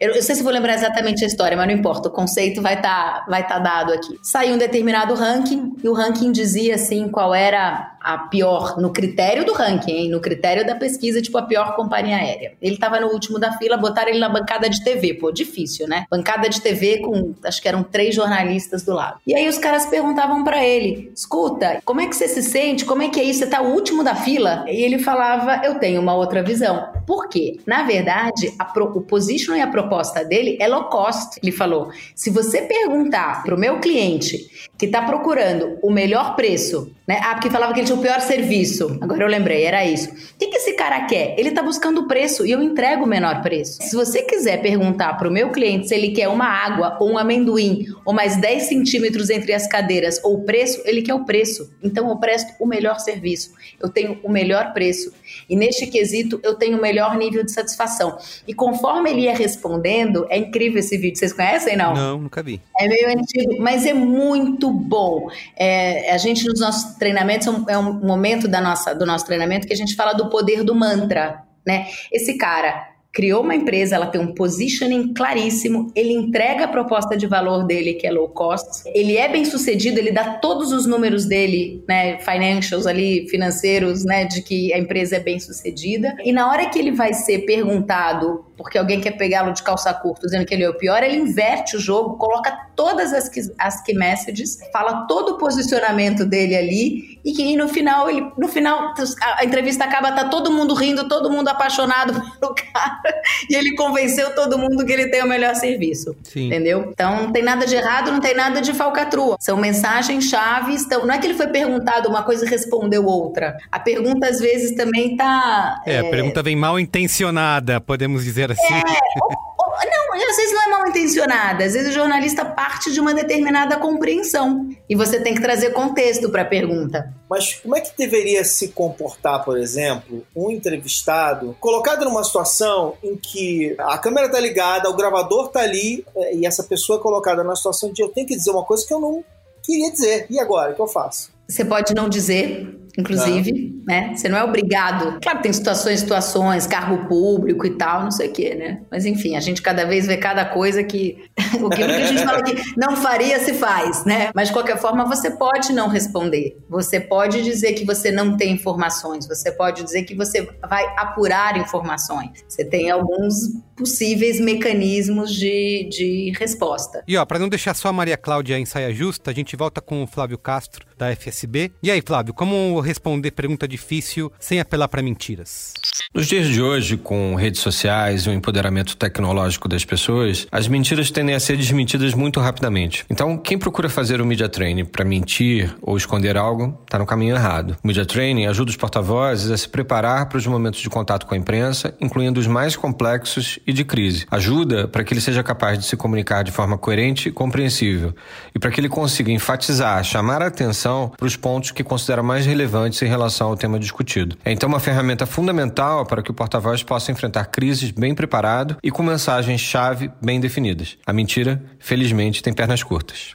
Eu, eu sei se vou lembrar exatamente a história, mas não importa, o conceito vai estar tá, vai tá dado aqui. Saiu um determinado ranking e o ranking dizia assim qual era a pior, no critério do ranking, hein? no critério da pesquisa, tipo a pior companhia aérea. Ele tava no último da fila, botaram ele na bancada de TV, pô, difícil, né? Bancada de TV com, acho que eram três jornalistas do lado. E aí os caras perguntavam para ele: escuta, como é que você se sente? Como é que é isso? Você tá o último da fila? E ele falava: eu tenho uma outra visão. Por quê? Na verdade, pro, o position e a proposta dele é low cost. Ele falou: se você perguntar pro meu cliente que tá procurando o melhor preço, né? Ah, porque falava que ele tinha o pior serviço. Agora eu lembrei, era isso. O que, que esse cara quer? Ele tá buscando preço e eu entrego o menor preço. Se você quiser perguntar para o meu cliente se ele quer uma água ou um amendoim ou mais 10 centímetros entre as cadeiras ou o preço, ele quer o preço. Então eu presto o melhor serviço. Eu tenho o melhor preço. E neste quesito eu tenho o melhor nível de satisfação. E conforme ele ia respondendo, é incrível esse vídeo. Vocês conhecem, não? Não, nunca vi. É meio antigo, mas é muito bom. É, a gente nos nossos treinamentos é um momento da nossa, do nosso treinamento que a gente fala do poder do mantra, né? Esse cara criou uma empresa, ela tem um positioning claríssimo, ele entrega a proposta de valor dele, que é low cost, ele é bem sucedido, ele dá todos os números dele, né, financials ali, financeiros, né, de que a empresa é bem sucedida, e na hora que ele vai ser perguntado, porque alguém quer pegá-lo de calça curta, dizendo que ele é o pior, ele inverte o jogo, coloca todas as, as key messages, fala todo o posicionamento dele ali, e que no final, ele, no final, a entrevista acaba, tá todo mundo rindo, todo mundo apaixonado pelo cara, e ele convenceu todo mundo que ele tem o melhor serviço. Sim. Entendeu? Então não tem nada de errado, não tem nada de falcatrua. São mensagens chaves. Então, não é que ele foi perguntado uma coisa e respondeu outra. A pergunta às vezes também tá. É, é... a pergunta vem mal intencionada, podemos dizer assim. É, não, às vezes não é mal intencionada. Às vezes o jornalista parte de uma determinada compreensão e você tem que trazer contexto para a pergunta. Mas como é que deveria se comportar, por exemplo, um entrevistado colocado numa situação em que a câmera está ligada, o gravador está ali é, e essa pessoa é colocada na situação de eu tenho que dizer uma coisa que eu não queria dizer. E agora, o que eu faço? Você pode não dizer, inclusive, né? Você não é obrigado. Claro, tem situações, situações, cargo público e tal, não sei o quê, né? Mas enfim, a gente cada vez vê cada coisa que o que a gente fala que não faria se faz, né? Mas de qualquer forma, você pode não responder. Você pode dizer que você não tem informações. Você pode dizer que você vai apurar informações. Você tem alguns possíveis mecanismos de, de resposta. E ó, para não deixar só a Maria Cláudia em saia justa, a gente volta com o Flávio Castro da FSB. E aí, Flávio, como responder pergunta difícil sem apelar para mentiras? Nos dias de hoje, com redes sociais e o empoderamento tecnológico das pessoas, as mentiras tendem a ser desmentidas muito rapidamente. Então, quem procura fazer o media training para mentir ou esconder algo, está no caminho errado. O media training ajuda os porta-vozes a se preparar para os momentos de contato com a imprensa, incluindo os mais complexos e de crise. Ajuda para que ele seja capaz de se comunicar de forma coerente e compreensível e para que ele consiga enfatizar, chamar a atenção para os pontos que considera mais relevantes em relação ao tema discutido. É então uma ferramenta fundamental para que o porta-voz possa enfrentar crises bem preparado e com mensagens-chave bem definidas. A mentira, felizmente, tem pernas curtas.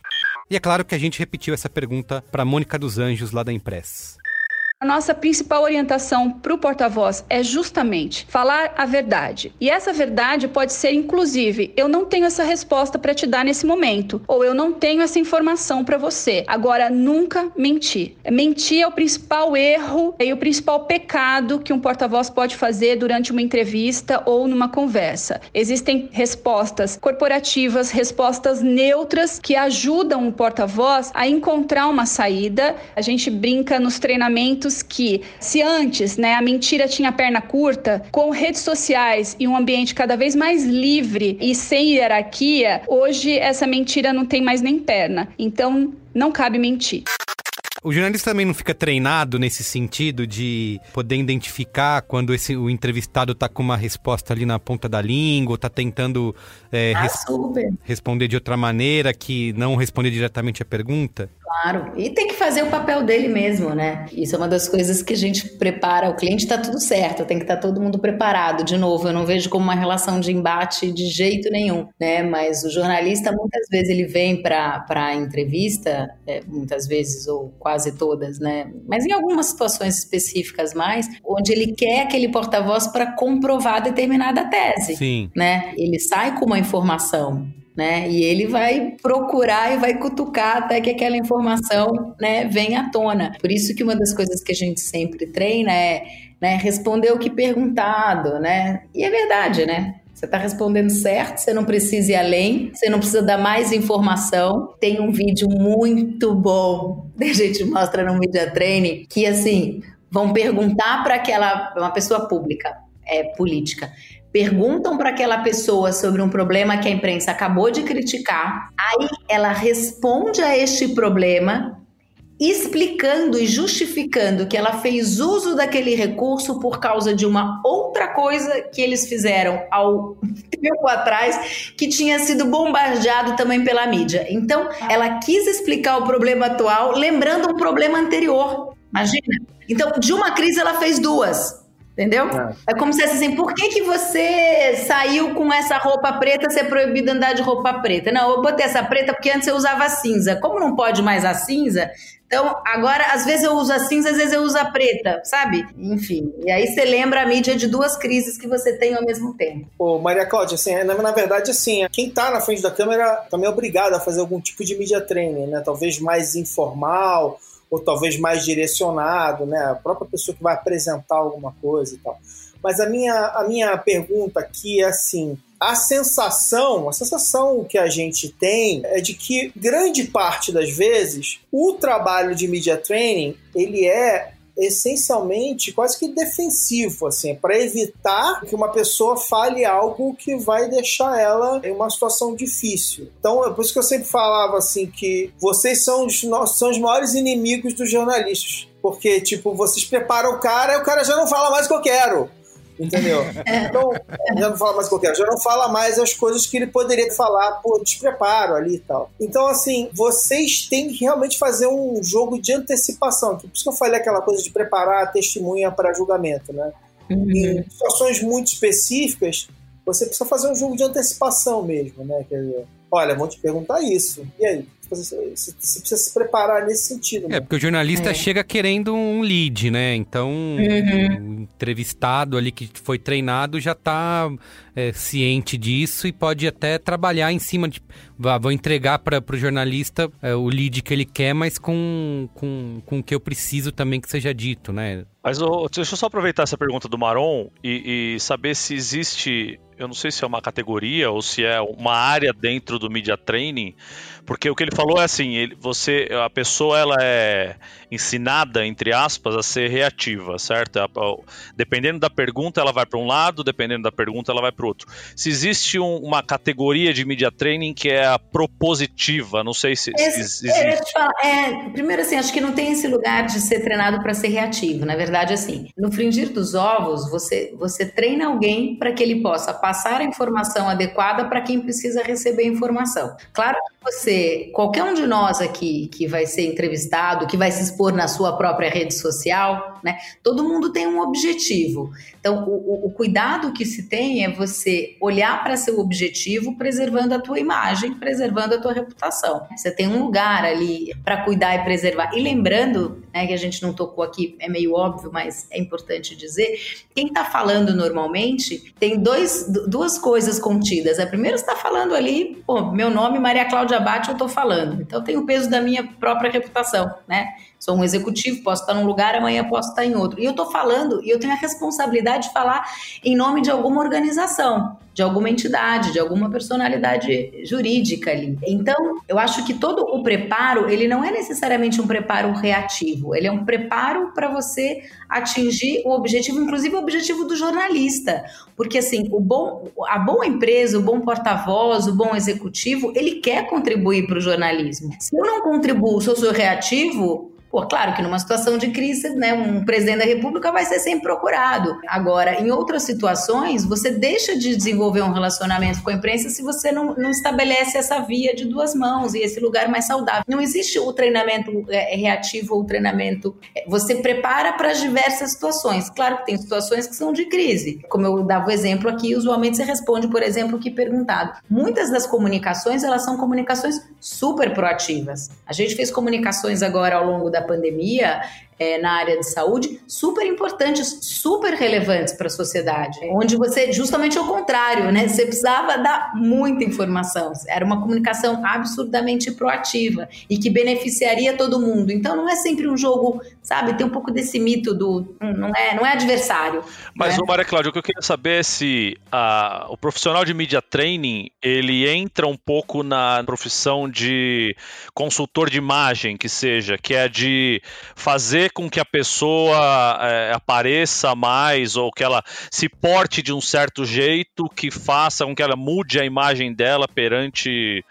E é claro que a gente repetiu essa pergunta para Mônica dos Anjos, lá da Impress. A nossa principal orientação para o porta-voz é justamente falar a verdade. E essa verdade pode ser, inclusive, eu não tenho essa resposta para te dar nesse momento, ou eu não tenho essa informação para você. Agora, nunca mentir. Mentir é o principal erro e o principal pecado que um porta-voz pode fazer durante uma entrevista ou numa conversa. Existem respostas corporativas, respostas neutras que ajudam o porta-voz a encontrar uma saída. A gente brinca nos treinamentos que, se antes né, a mentira tinha perna curta, com redes sociais e um ambiente cada vez mais livre e sem hierarquia, hoje essa mentira não tem mais nem perna. Então, não cabe mentir. O jornalista também não fica treinado nesse sentido de poder identificar quando esse, o entrevistado está com uma resposta ali na ponta da língua, está tentando é, ah, res responder de outra maneira que não responder diretamente a pergunta? Claro, e tem que fazer o papel dele mesmo, né? Isso é uma das coisas que a gente prepara. O cliente está tudo certo, tem que estar tá todo mundo preparado. De novo, eu não vejo como uma relação de embate de jeito nenhum, né? Mas o jornalista, muitas vezes, ele vem para a entrevista, é, muitas vezes, ou quase todas, né? Mas em algumas situações específicas mais, onde ele quer aquele porta-voz para comprovar determinada tese. Sim. Né? Ele sai com uma informação né? E ele vai procurar e vai cutucar até que aquela informação, né, venha à tona. Por isso que uma das coisas que a gente sempre treina é, né, responder o que perguntado, né? E é verdade, né? Você está respondendo certo, você não precisa ir além, você não precisa dar mais informação. Tem um vídeo muito bom, a gente mostra no Media Training, que assim, vão perguntar para aquela, uma pessoa pública, é política, perguntam para aquela pessoa sobre um problema que a imprensa acabou de criticar, aí ela responde a este problema explicando e justificando que ela fez uso daquele recurso por causa de uma outra coisa que eles fizeram ao tempo atrás que tinha sido bombardeado também pela mídia. Então, ela quis explicar o problema atual lembrando um problema anterior. Imagina. Então, de uma crise ela fez duas. Entendeu? É. é como se assim, por que, que você saiu com essa roupa preta, ser é proibido andar de roupa preta? Não, eu botei essa preta porque antes eu usava cinza. Como não pode mais a cinza, então, agora, às vezes eu uso a cinza, às vezes eu uso a preta, sabe? Enfim. E aí você lembra a mídia de duas crises que você tem ao mesmo tempo. Ô, Maria Cláudia, assim, na, na verdade, assim, quem tá na frente da câmera também é obrigado a fazer algum tipo de mídia training, né? Talvez mais informal, ou talvez mais direcionado, né? A própria pessoa que vai apresentar alguma coisa e tal. Mas a minha, a minha pergunta aqui é assim: a sensação, a sensação que a gente tem é de que grande parte das vezes o trabalho de media training ele é essencialmente quase que defensivo, assim, para evitar que uma pessoa fale algo que vai deixar ela em uma situação difícil. Então, é por isso que eu sempre falava assim que vocês são os, são os maiores inimigos dos jornalistas. Porque, tipo, vocês preparam o cara e o cara já não fala mais o que eu quero. Entendeu? Então, já não fala mais qualquer, já não fala mais as coisas que ele poderia falar por despreparo ali e tal. Então, assim, vocês têm que realmente fazer um jogo de antecipação. Por isso que eu falei aquela coisa de preparar a testemunha para julgamento, né? Uhum. Em situações muito específicas, você precisa fazer um jogo de antecipação mesmo, né? Quer dizer, olha, vou te perguntar isso. E aí? Você, precisa se preparar nesse sentido. É, né? porque o jornalista é. chega querendo um lead, né? Então, uhum. o entrevistado ali que foi treinado já está é, ciente disso e pode até trabalhar em cima de. Vou entregar para o jornalista é, o lead que ele quer, mas com, com, com o que eu preciso também que seja dito, né? Mas oh, deixa eu só aproveitar essa pergunta do Maron e, e saber se existe eu não sei se é uma categoria ou se é uma área dentro do media training Porque o que ele falou é assim, ele, você, a pessoa ela é ensinada entre aspas a ser reativa, certo? A, a, dependendo da pergunta ela vai para um lado, dependendo da pergunta ela vai para o outro. Se existe um, uma categoria de media training que é a propositiva, não sei se, esse, se existe. É, primeiro assim, acho que não tem esse lugar de ser treinado para ser reativo. Na verdade, assim, no fringir dos ovos, você você treina alguém para que ele possa passar a informação adequada para quem precisa receber a informação. Claro você, qualquer um de nós aqui que vai ser entrevistado, que vai se expor na sua própria rede social, né? Todo mundo tem um objetivo. Então, o, o cuidado que se tem é você olhar para seu objetivo, preservando a tua imagem, preservando a tua reputação. Você tem um lugar ali para cuidar e preservar. E lembrando, né, que a gente não tocou aqui, é meio óbvio, mas é importante dizer, quem está falando normalmente tem dois, duas coisas contidas. A primeira está falando ali, pô, meu nome Maria Cláudia Abate, eu estou falando. Então tem o peso da minha própria reputação, né? Sou um executivo, posso estar num lugar, amanhã posso estar em outro. E eu estou falando, e eu tenho a responsabilidade de falar em nome de alguma organização, de alguma entidade, de alguma personalidade jurídica ali. Então, eu acho que todo o preparo, ele não é necessariamente um preparo reativo, ele é um preparo para você atingir o objetivo, inclusive o objetivo do jornalista. Porque assim, o bom, a boa empresa, o bom porta-voz, o bom executivo, ele quer contribuir para o jornalismo. Se eu não contribuo, se eu sou reativo, Pô, claro que numa situação de crise, né, um presidente da República vai ser sempre procurado. Agora, em outras situações, você deixa de desenvolver um relacionamento com a imprensa se você não, não estabelece essa via de duas mãos e esse lugar mais saudável. Não existe o treinamento é, reativo ou treinamento. É, você prepara para as diversas situações. Claro que tem situações que são de crise. Como eu dava o exemplo aqui, usualmente você responde, por exemplo, o que perguntado. Muitas das comunicações, elas são comunicações super proativas. A gente fez comunicações agora ao longo da da pandemia é, na área de saúde super importantes, super relevantes para a sociedade, onde você, justamente o contrário, né? Você precisava dar muita informação, era uma comunicação absurdamente proativa e que beneficiaria todo mundo. Então não é sempre um jogo, sabe? Tem um pouco desse mito do não é, não é adversário. Mas, né? o Maria Cláudia, o que eu queria saber é se a, o profissional de media training ele entra um pouco na profissão de consultor de imagem, que seja, que é de fazer com que a pessoa é, apareça mais ou que ela se porte de um certo jeito que faça com que ela mude a imagem dela perante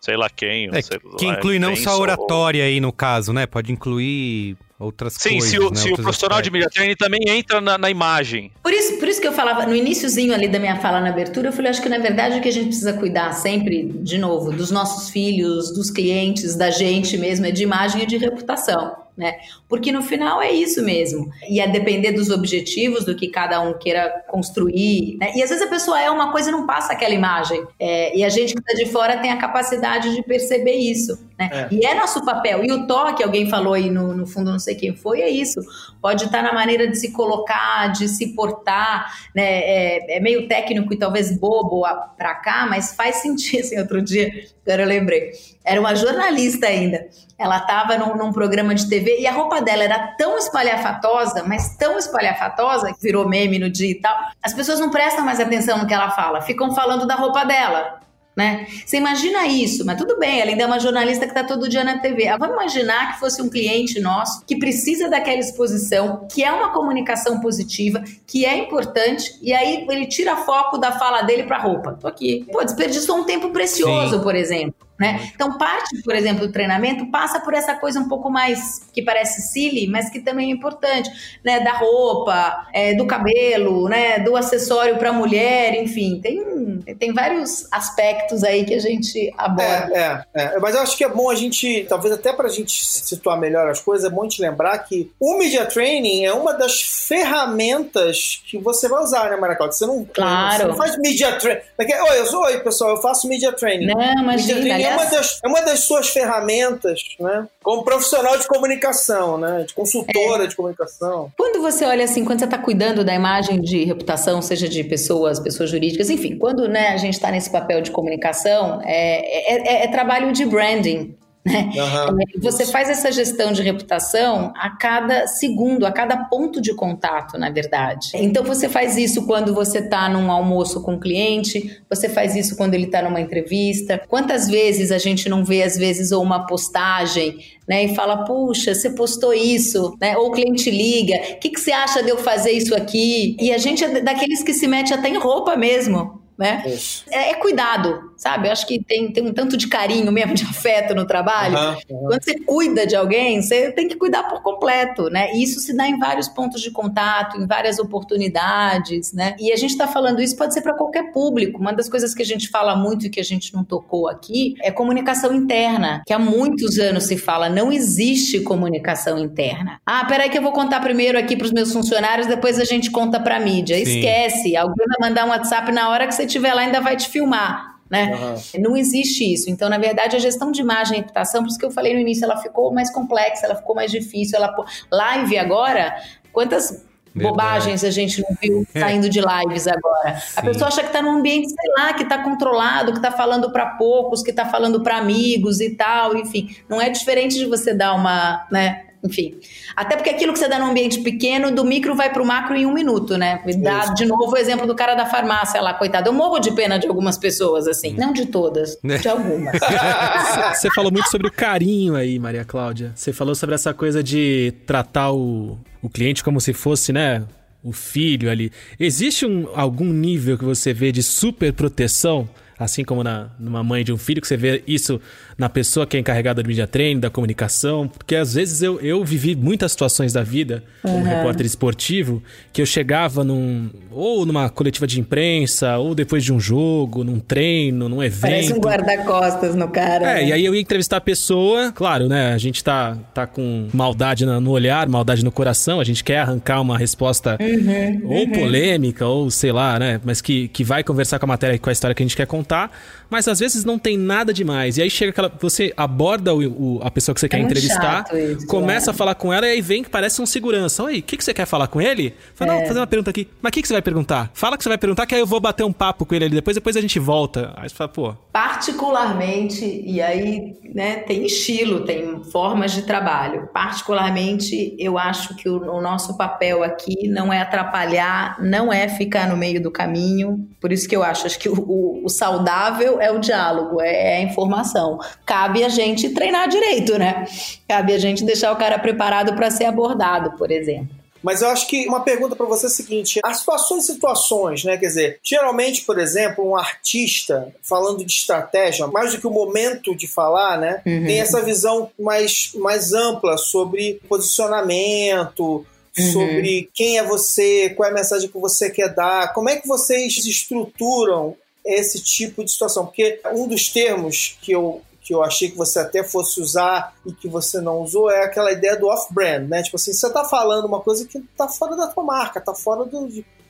sei lá quem. É, sei que inclui não só oratória ou... aí no caso, né? Pode incluir outras Sim, coisas. Sim, se, o, né? se o profissional aspectos. de media training também entra na, na, imagem. Por isso, por isso que eu falava, no iníciozinho ali da minha fala na abertura, eu falei, acho que na verdade o que a gente precisa cuidar sempre, de novo, dos nossos filhos, dos clientes, da gente mesmo, é de imagem e de reputação né? Porque no final é isso mesmo. E a depender dos objetivos, do que cada um queira construir, né? E às vezes a pessoa é uma coisa e não passa aquela imagem. É, e a gente que está de fora tem a capacidade de perceber isso, né? É. E é nosso papel. E o toque, alguém falou aí no, no fundo, não sei quem foi, é isso. Pode estar na maneira de se colocar, de se portar, né? É, é meio técnico e talvez bobo para cá, mas faz sentido. Assim, outro dia, agora eu lembrei. Era uma jornalista ainda. Ela estava num, num, programa de TV e a roupa dela era tão espalhafatosa, mas tão espalhafatosa, que virou meme no dia e tal. As pessoas não prestam mais atenção no que ela fala, ficam falando da roupa dela. Né? Você imagina isso, mas tudo bem, ela ainda é uma jornalista que está todo dia na TV. Ah, vamos imaginar que fosse um cliente nosso que precisa daquela exposição, que é uma comunicação positiva, que é importante, e aí ele tira foco da fala dele para a roupa. Tô aqui. Pô, desperdiçou um tempo precioso, Sim. por exemplo. Né? Então, parte, por exemplo, do treinamento passa por essa coisa um pouco mais que parece silly, mas que também é importante, né? Da roupa, é, do cabelo, né? Do acessório para mulher, enfim, tem, tem vários aspectos aí que a gente aborda. É, é, é, mas eu acho que é bom a gente, talvez até para a gente situar melhor as coisas, é bom te lembrar que o media training é uma das ferramentas que você vai usar, né, Maracota? Você não, claro. você não faz media training. Oi, eu sou, oi, pessoal, eu faço media training. Não, imagina é uma, das, é uma das suas ferramentas, né? Como profissional de comunicação, né? De consultora é. de comunicação. Quando você olha assim, quando você está cuidando da imagem de reputação, seja de pessoas, pessoas jurídicas, enfim, quando né, a gente está nesse papel de comunicação, é, é, é, é trabalho de branding. Né? Uhum. Você faz essa gestão de reputação a cada segundo, a cada ponto de contato, na verdade. Então você faz isso quando você está num almoço com um cliente, você faz isso quando ele está numa entrevista. Quantas vezes a gente não vê, às vezes, ou uma postagem né, e fala, puxa, você postou isso, né? Ou o cliente liga, o que, que você acha de eu fazer isso aqui? E a gente é daqueles que se mete até em roupa mesmo, né? É, é, cuidado, sabe? Eu acho que tem, tem um tanto de carinho mesmo, de afeto no trabalho. Uhum, uhum. Quando você cuida de alguém, você tem que cuidar por completo, né? E isso se dá em vários pontos de contato, em várias oportunidades, né? E a gente está falando isso pode ser para qualquer público. Uma das coisas que a gente fala muito e que a gente não tocou aqui é comunicação interna, que há muitos anos se fala, não existe comunicação interna. Ah, peraí que eu vou contar primeiro aqui para os meus funcionários, depois a gente conta para a mídia. Sim. Esquece, alguém vai mandar um WhatsApp na hora que você estiver lá ainda vai te filmar. Né? Uhum. Não existe isso. Então, na verdade, a gestão de imagem e reputação, por isso que eu falei no início, ela ficou mais complexa, ela ficou mais difícil. Ela live agora, quantas Verdade. bobagens a gente não viu é. saindo de lives agora. Sim. A pessoa acha que está num ambiente, sei lá, que está controlado, que está falando para poucos, que está falando para amigos e tal, enfim. Não é diferente de você dar uma, né, enfim. Até porque aquilo que você dá num ambiente pequeno, do micro vai para o macro em um minuto, né? Dá de novo o exemplo do cara da farmácia lá, coitado. Eu morro de pena de algumas pessoas, assim. Não de todas, né? de algumas. Você falou muito sobre o carinho aí, Maria Cláudia. Você falou sobre essa coisa de tratar o, o cliente como se fosse, né? O filho ali. Existe um, algum nível que você vê de super proteção? assim como na, numa mãe de um filho, que você vê isso na pessoa que é encarregada do media training, da comunicação, porque às vezes eu, eu vivi muitas situações da vida como uhum. repórter esportivo, que eu chegava num ou numa coletiva de imprensa, ou depois de um jogo, num treino, num evento. Parece um guarda-costas no cara. É, né? e aí eu ia entrevistar a pessoa, claro, né, a gente tá, tá com maldade no olhar, maldade no coração, a gente quer arrancar uma resposta uhum, ou uhum. polêmica, ou sei lá, né, mas que, que vai conversar com a matéria, com a história que a gente quer contar, mas às vezes não tem nada demais. E aí chega aquela. Você aborda o, o a pessoa que você é quer entrevistar, isso, começa é. a falar com ela e aí vem que parece um segurança. Oi, o que, que você quer falar com ele? Fala, é. não, vou fazer uma pergunta aqui. Mas o que, que você vai perguntar? Fala que você vai perguntar, que aí eu vou bater um papo com ele ali depois, depois a gente volta. Aí você fala, pô. Particularmente, e aí, né, tem estilo, tem formas de trabalho. Particularmente, eu acho que o, o nosso papel aqui não é atrapalhar, não é ficar no meio do caminho. Por isso que eu acho, acho que o, o, o saudável é o diálogo, é, é a informação. Cabe a gente treinar direito, né? Cabe a gente deixar o cara preparado para ser abordado, por exemplo. Mas eu acho que uma pergunta para você é a seguinte: as situações e situações, né? Quer dizer, geralmente, por exemplo, um artista falando de estratégia, mais do que o momento de falar, né? Uhum. Tem essa visão mais, mais ampla sobre posicionamento, Uhum. sobre quem é você, qual é a mensagem que você quer dar, como é que vocês estruturam esse tipo de situação. Porque um dos termos que eu, que eu achei que você até fosse usar e que você não usou é aquela ideia do off-brand, né? Tipo assim, você tá falando uma coisa que tá fora da tua marca, tá fora do,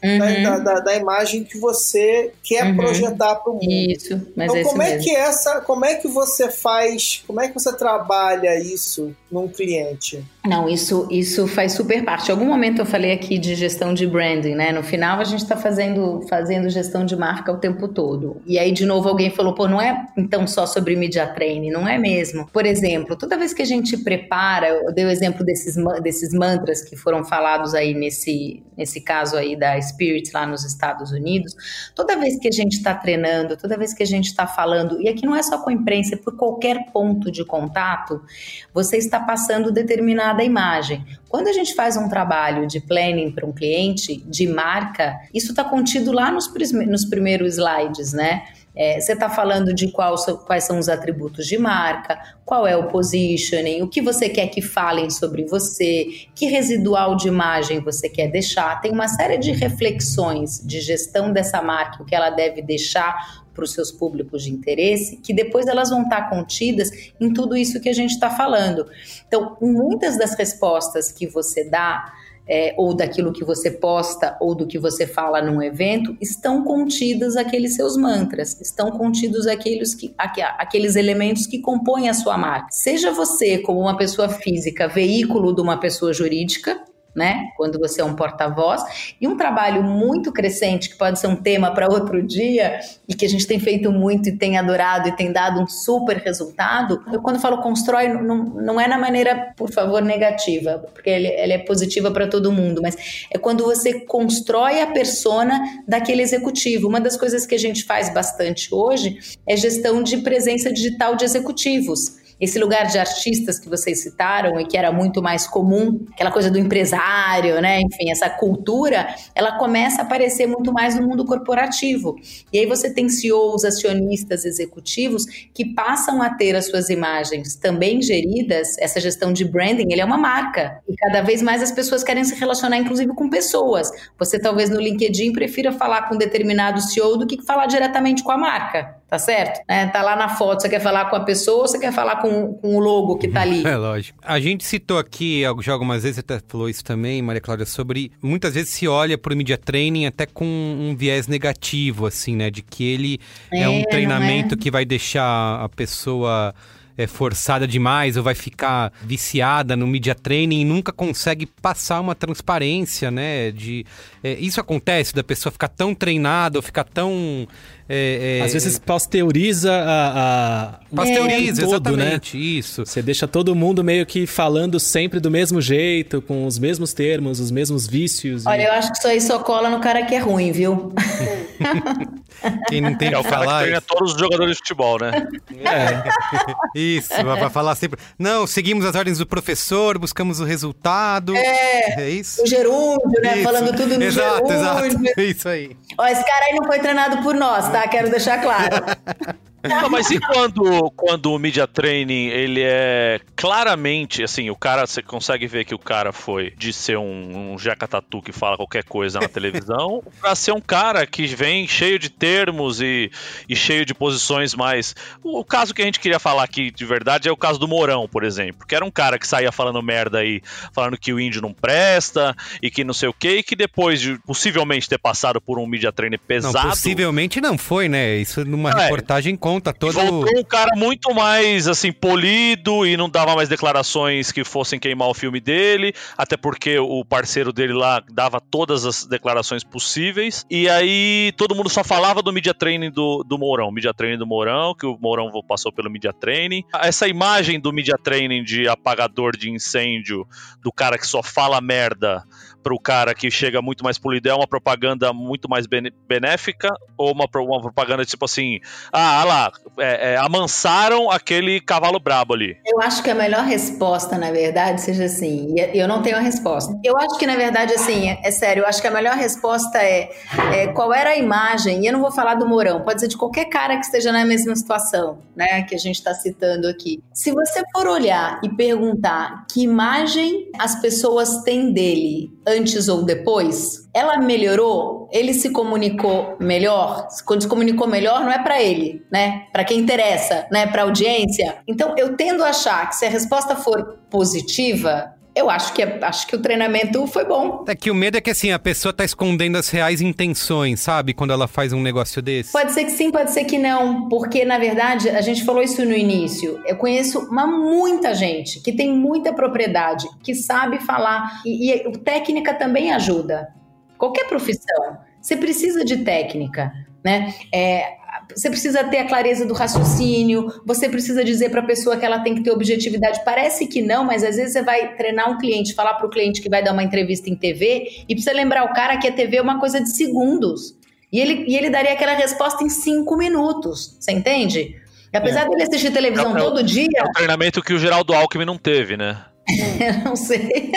uhum. da, da, da, imagem que você quer uhum. projetar para o mundo. Isso, mas então, é como isso é que essa, como é que você faz, como é que você trabalha isso num cliente? Não, isso, isso faz super parte. Em algum momento eu falei aqui de gestão de branding, né? No final a gente está fazendo, fazendo gestão de marca o tempo todo. E aí, de novo, alguém falou, pô, não é então só sobre media training, não é mesmo? Por exemplo, toda vez que a gente prepara, eu dei o exemplo desses, desses mantras que foram falados aí nesse, nesse caso aí da Spirit lá nos Estados Unidos, toda vez que a gente está treinando, toda vez que a gente está falando, e aqui não é só com a imprensa, é por qualquer ponto de contato, você está passando determinada imagem. Quando a gente faz um trabalho de planning para um cliente, de marca, isso está contido lá nos, nos primeiros slides, né? É, você está falando de qual, quais são os atributos de marca, qual é o positioning, o que você quer que falem sobre você, que residual de imagem você quer deixar. Tem uma série de reflexões de gestão dessa marca, o que ela deve deixar para os seus públicos de interesse, que depois elas vão estar contidas em tudo isso que a gente está falando. Então, muitas das respostas que você dá é, ou daquilo que você posta ou do que você fala num evento, estão contidos aqueles seus mantras, estão contidos aqueles, que, aqueles elementos que compõem a sua marca. Seja você, como uma pessoa física, veículo de uma pessoa jurídica, né? Quando você é um porta-voz. E um trabalho muito crescente, que pode ser um tema para outro dia, e que a gente tem feito muito e tem adorado e tem dado um super resultado. Eu, quando falo constrói, não, não é na maneira, por favor, negativa, porque ele, ela é positiva para todo mundo, mas é quando você constrói a persona daquele executivo. Uma das coisas que a gente faz bastante hoje é gestão de presença digital de executivos. Esse lugar de artistas que vocês citaram e que era muito mais comum, aquela coisa do empresário, né? Enfim, essa cultura, ela começa a aparecer muito mais no mundo corporativo. E aí você tem CEOs, acionistas, executivos que passam a ter as suas imagens também geridas. Essa gestão de branding, ele é uma marca. E cada vez mais as pessoas querem se relacionar, inclusive, com pessoas. Você talvez no LinkedIn prefira falar com um determinado CEO do que falar diretamente com a marca tá certo? É, tá lá na foto, você quer falar com a pessoa você quer falar com, com o logo que tá ali? É lógico. A gente citou aqui já algumas vezes, até falou isso também, Maria Cláudia, sobre muitas vezes se olha pro media training até com um viés negativo, assim, né? De que ele é, é um treinamento é? que vai deixar a pessoa é, forçada demais ou vai ficar viciada no media training e nunca consegue passar uma transparência, né? De, é, isso acontece da pessoa ficar tão treinada ou ficar tão é, é, Às vezes pasteuriza a. a... Pasteuriza, todo, exatamente, né? isso. Você deixa todo mundo meio que falando sempre do mesmo jeito, com os mesmos termos, os mesmos vícios. Olha, e... eu acho que isso aí só cola no cara que é ruim, viu? Quem não tem é o cara falar. Que treina todos os jogadores de futebol, né? É. Isso, vai falar sempre. Não, seguimos as ordens do professor, buscamos o resultado. É. É isso. O gerúndio, né? Isso. Falando tudo no exato, gerúndio. Exato, é isso aí. Ó, esse cara aí não foi treinado por nós, tá? Quero deixar claro. Não, mas e quando, quando o media training ele é claramente assim, o cara você consegue ver que o cara foi de ser um, um Jeca Tatu que fala qualquer coisa na televisão para ser um cara que vem cheio de termos e, e cheio de posições mais. O, o, caso que a gente queria falar aqui de verdade é o caso do Mourão, por exemplo, que era um cara que saía falando merda aí, falando que o índio não presta e que não sei o que, e que depois de possivelmente ter passado por um media training pesado. Não, possivelmente não foi, né? Isso numa é, reportagem com conta toda. Voltou um cara muito mais, assim, polido e não dava mais declarações que fossem queimar o filme dele, até porque o parceiro dele lá dava todas as declarações possíveis. E aí todo mundo só falava do media training do, do Mourão. Media training do Mourão, que o Mourão passou pelo media training. Essa imagem do media training de apagador de incêndio, do cara que só fala merda pro cara que chega muito mais polido, é uma propaganda muito mais benéfica ou uma, uma propaganda tipo assim, ah, lá, é, é, amansaram aquele cavalo brabo ali? Eu acho que a melhor resposta, na verdade, seja assim, e eu não tenho a resposta. Eu acho que, na verdade, assim, é, é sério, eu acho que a melhor resposta é, é, qual era a imagem, e eu não vou falar do Mourão, pode ser de qualquer cara que esteja na mesma situação, né, que a gente está citando aqui. Se você for olhar e perguntar que imagem as pessoas têm dele antes ou depois, ela melhorou? Ele se comunicou melhor? Quando se comunicou melhor, não é para ele, né? Para quem interessa, né? Para audiência. Então, eu tendo a achar que se a resposta for positiva, eu acho que, acho que o treinamento foi bom. É que o medo é que assim, a pessoa tá escondendo as reais intenções, sabe? Quando ela faz um negócio desse. Pode ser que sim, pode ser que não. Porque, na verdade, a gente falou isso no início. Eu conheço uma muita gente que tem muita propriedade, que sabe falar. E, e técnica também ajuda. Qualquer profissão, você precisa de técnica, né? É, você precisa ter a clareza do raciocínio, você precisa dizer para a pessoa que ela tem que ter objetividade. Parece que não, mas às vezes você vai treinar um cliente, falar para o cliente que vai dar uma entrevista em TV e precisa lembrar o cara que a TV é uma coisa de segundos. E ele, e ele daria aquela resposta em cinco minutos. Você entende? E apesar é. dele assistir televisão é, todo dia. É um treinamento que o Geraldo Alckmin não teve, né? não sei.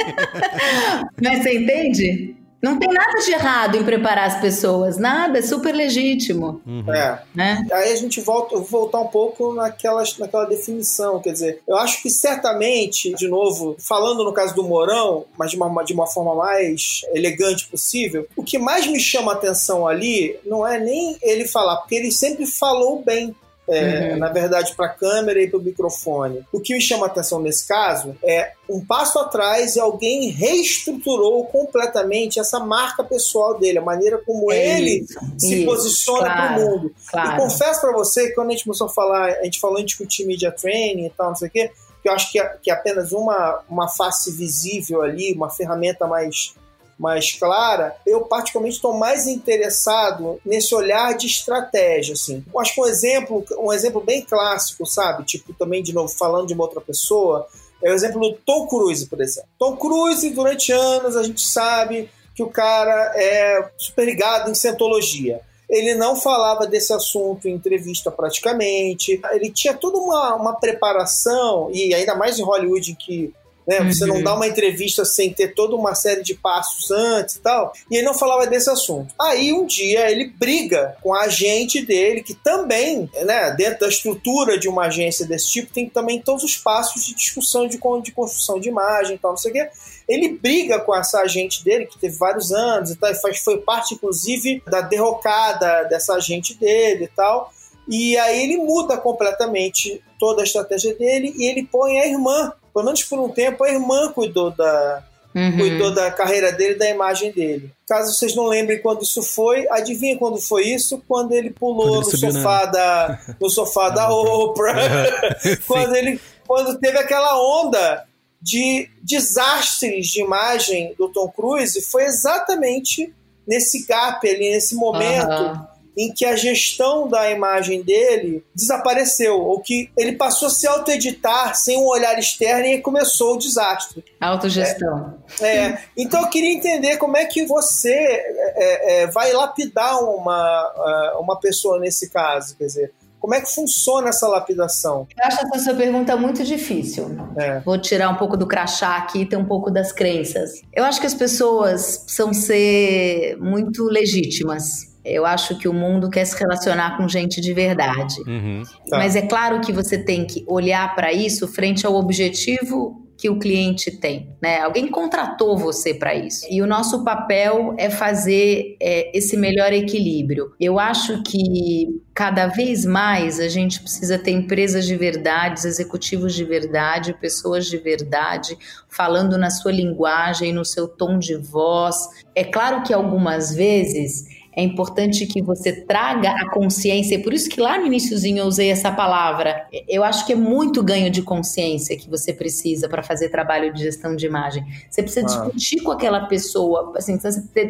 Mas você entende? Não tem nada de errado em preparar as pessoas, nada, é super legítimo. Uhum. É. Né? Aí a gente volta voltar um pouco naquela, naquela definição, quer dizer, eu acho que certamente, de novo, falando no caso do Morão, mas de uma, de uma forma mais elegante possível, o que mais me chama a atenção ali não é nem ele falar, porque ele sempre falou bem é, uhum. na verdade, para a câmera e para o microfone. O que me chama a atenção nesse caso é um passo atrás e alguém reestruturou completamente essa marca pessoal dele, a maneira como é ele isso, se isso, posiciona claro, para o mundo. Claro. E confesso para você que quando a gente começou a falar, a gente falou em discutir media training e tal, não sei o quê, que que eu acho que é, que é apenas uma, uma face visível ali, uma ferramenta mais mais clara, eu particularmente estou mais interessado nesse olhar de estratégia, assim. Eu acho que um exemplo, um exemplo bem clássico, sabe? Tipo, também, de novo, falando de uma outra pessoa, é o exemplo do Tom Cruise, por exemplo. Tom Cruise, durante anos, a gente sabe que o cara é super ligado em cientologia. Ele não falava desse assunto em entrevista praticamente. Ele tinha toda uma, uma preparação, e ainda mais em Hollywood, em que né? Você não uhum. dá uma entrevista sem ter toda uma série de passos antes e tal. E ele não falava desse assunto. Aí um dia ele briga com a agente dele, que também, né, dentro da estrutura de uma agência desse tipo, tem também todos os passos de discussão de, de construção de imagem e tal, não sei o quê. Ele briga com essa agente dele, que teve vários anos e tal, e foi parte, inclusive, da derrocada dessa agente dele e tal. E aí ele muda completamente toda a estratégia dele e ele põe a irmã pelo menos por um tempo, a irmã cuidou da, uhum. cuidou da carreira dele da imagem dele. Caso vocês não lembrem quando isso foi, adivinha quando foi isso? Quando ele pulou quando ele no, sofá na... da, no sofá da Oprah. quando, ele, quando teve aquela onda de desastres de imagem do Tom Cruise, foi exatamente nesse gap ali, nesse momento. Uhum em que a gestão da imagem dele desapareceu, ou que ele passou a se auto-editar sem um olhar externo e começou o desastre. Autogestão. É, é, então eu queria entender como é que você é, é, vai lapidar uma, é, uma pessoa nesse caso, quer dizer, como é que funciona essa lapidação? Eu acho essa sua pergunta muito difícil. É. Vou tirar um pouco do crachá aqui e ter um pouco das crenças. Eu acho que as pessoas precisam ser muito legítimas eu acho que o mundo quer se relacionar com gente de verdade. Uhum, tá. Mas é claro que você tem que olhar para isso frente ao objetivo que o cliente tem, né? Alguém contratou você para isso. E o nosso papel é fazer é, esse melhor equilíbrio. Eu acho que cada vez mais a gente precisa ter empresas de verdade, executivos de verdade, pessoas de verdade, falando na sua linguagem, no seu tom de voz. É claro que algumas vezes é importante que você traga a consciência, por isso que lá no iníciozinho eu usei essa palavra. Eu acho que é muito ganho de consciência que você precisa para fazer trabalho de gestão de imagem. Você precisa ah. discutir com aquela pessoa, assim,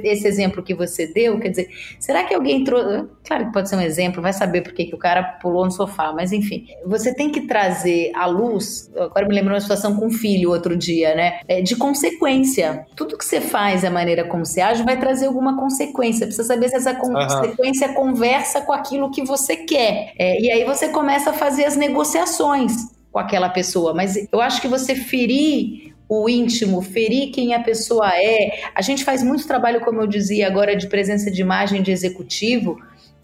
esse exemplo que você deu, quer dizer, será que alguém trouxe, claro que pode ser um exemplo, vai saber por que o cara pulou no sofá, mas enfim, você tem que trazer à luz, agora me lembro uma situação com um filho outro dia, né, é, de consequência. Tudo que você faz, a maneira como você age, vai trazer alguma consequência. Precisa saber se essa consequência uhum. conversa com aquilo que você quer. É, e aí você começa a fazer as negociações com aquela pessoa. Mas eu acho que você ferir o íntimo, ferir quem a pessoa é. A gente faz muito trabalho, como eu dizia agora, de presença de imagem de executivo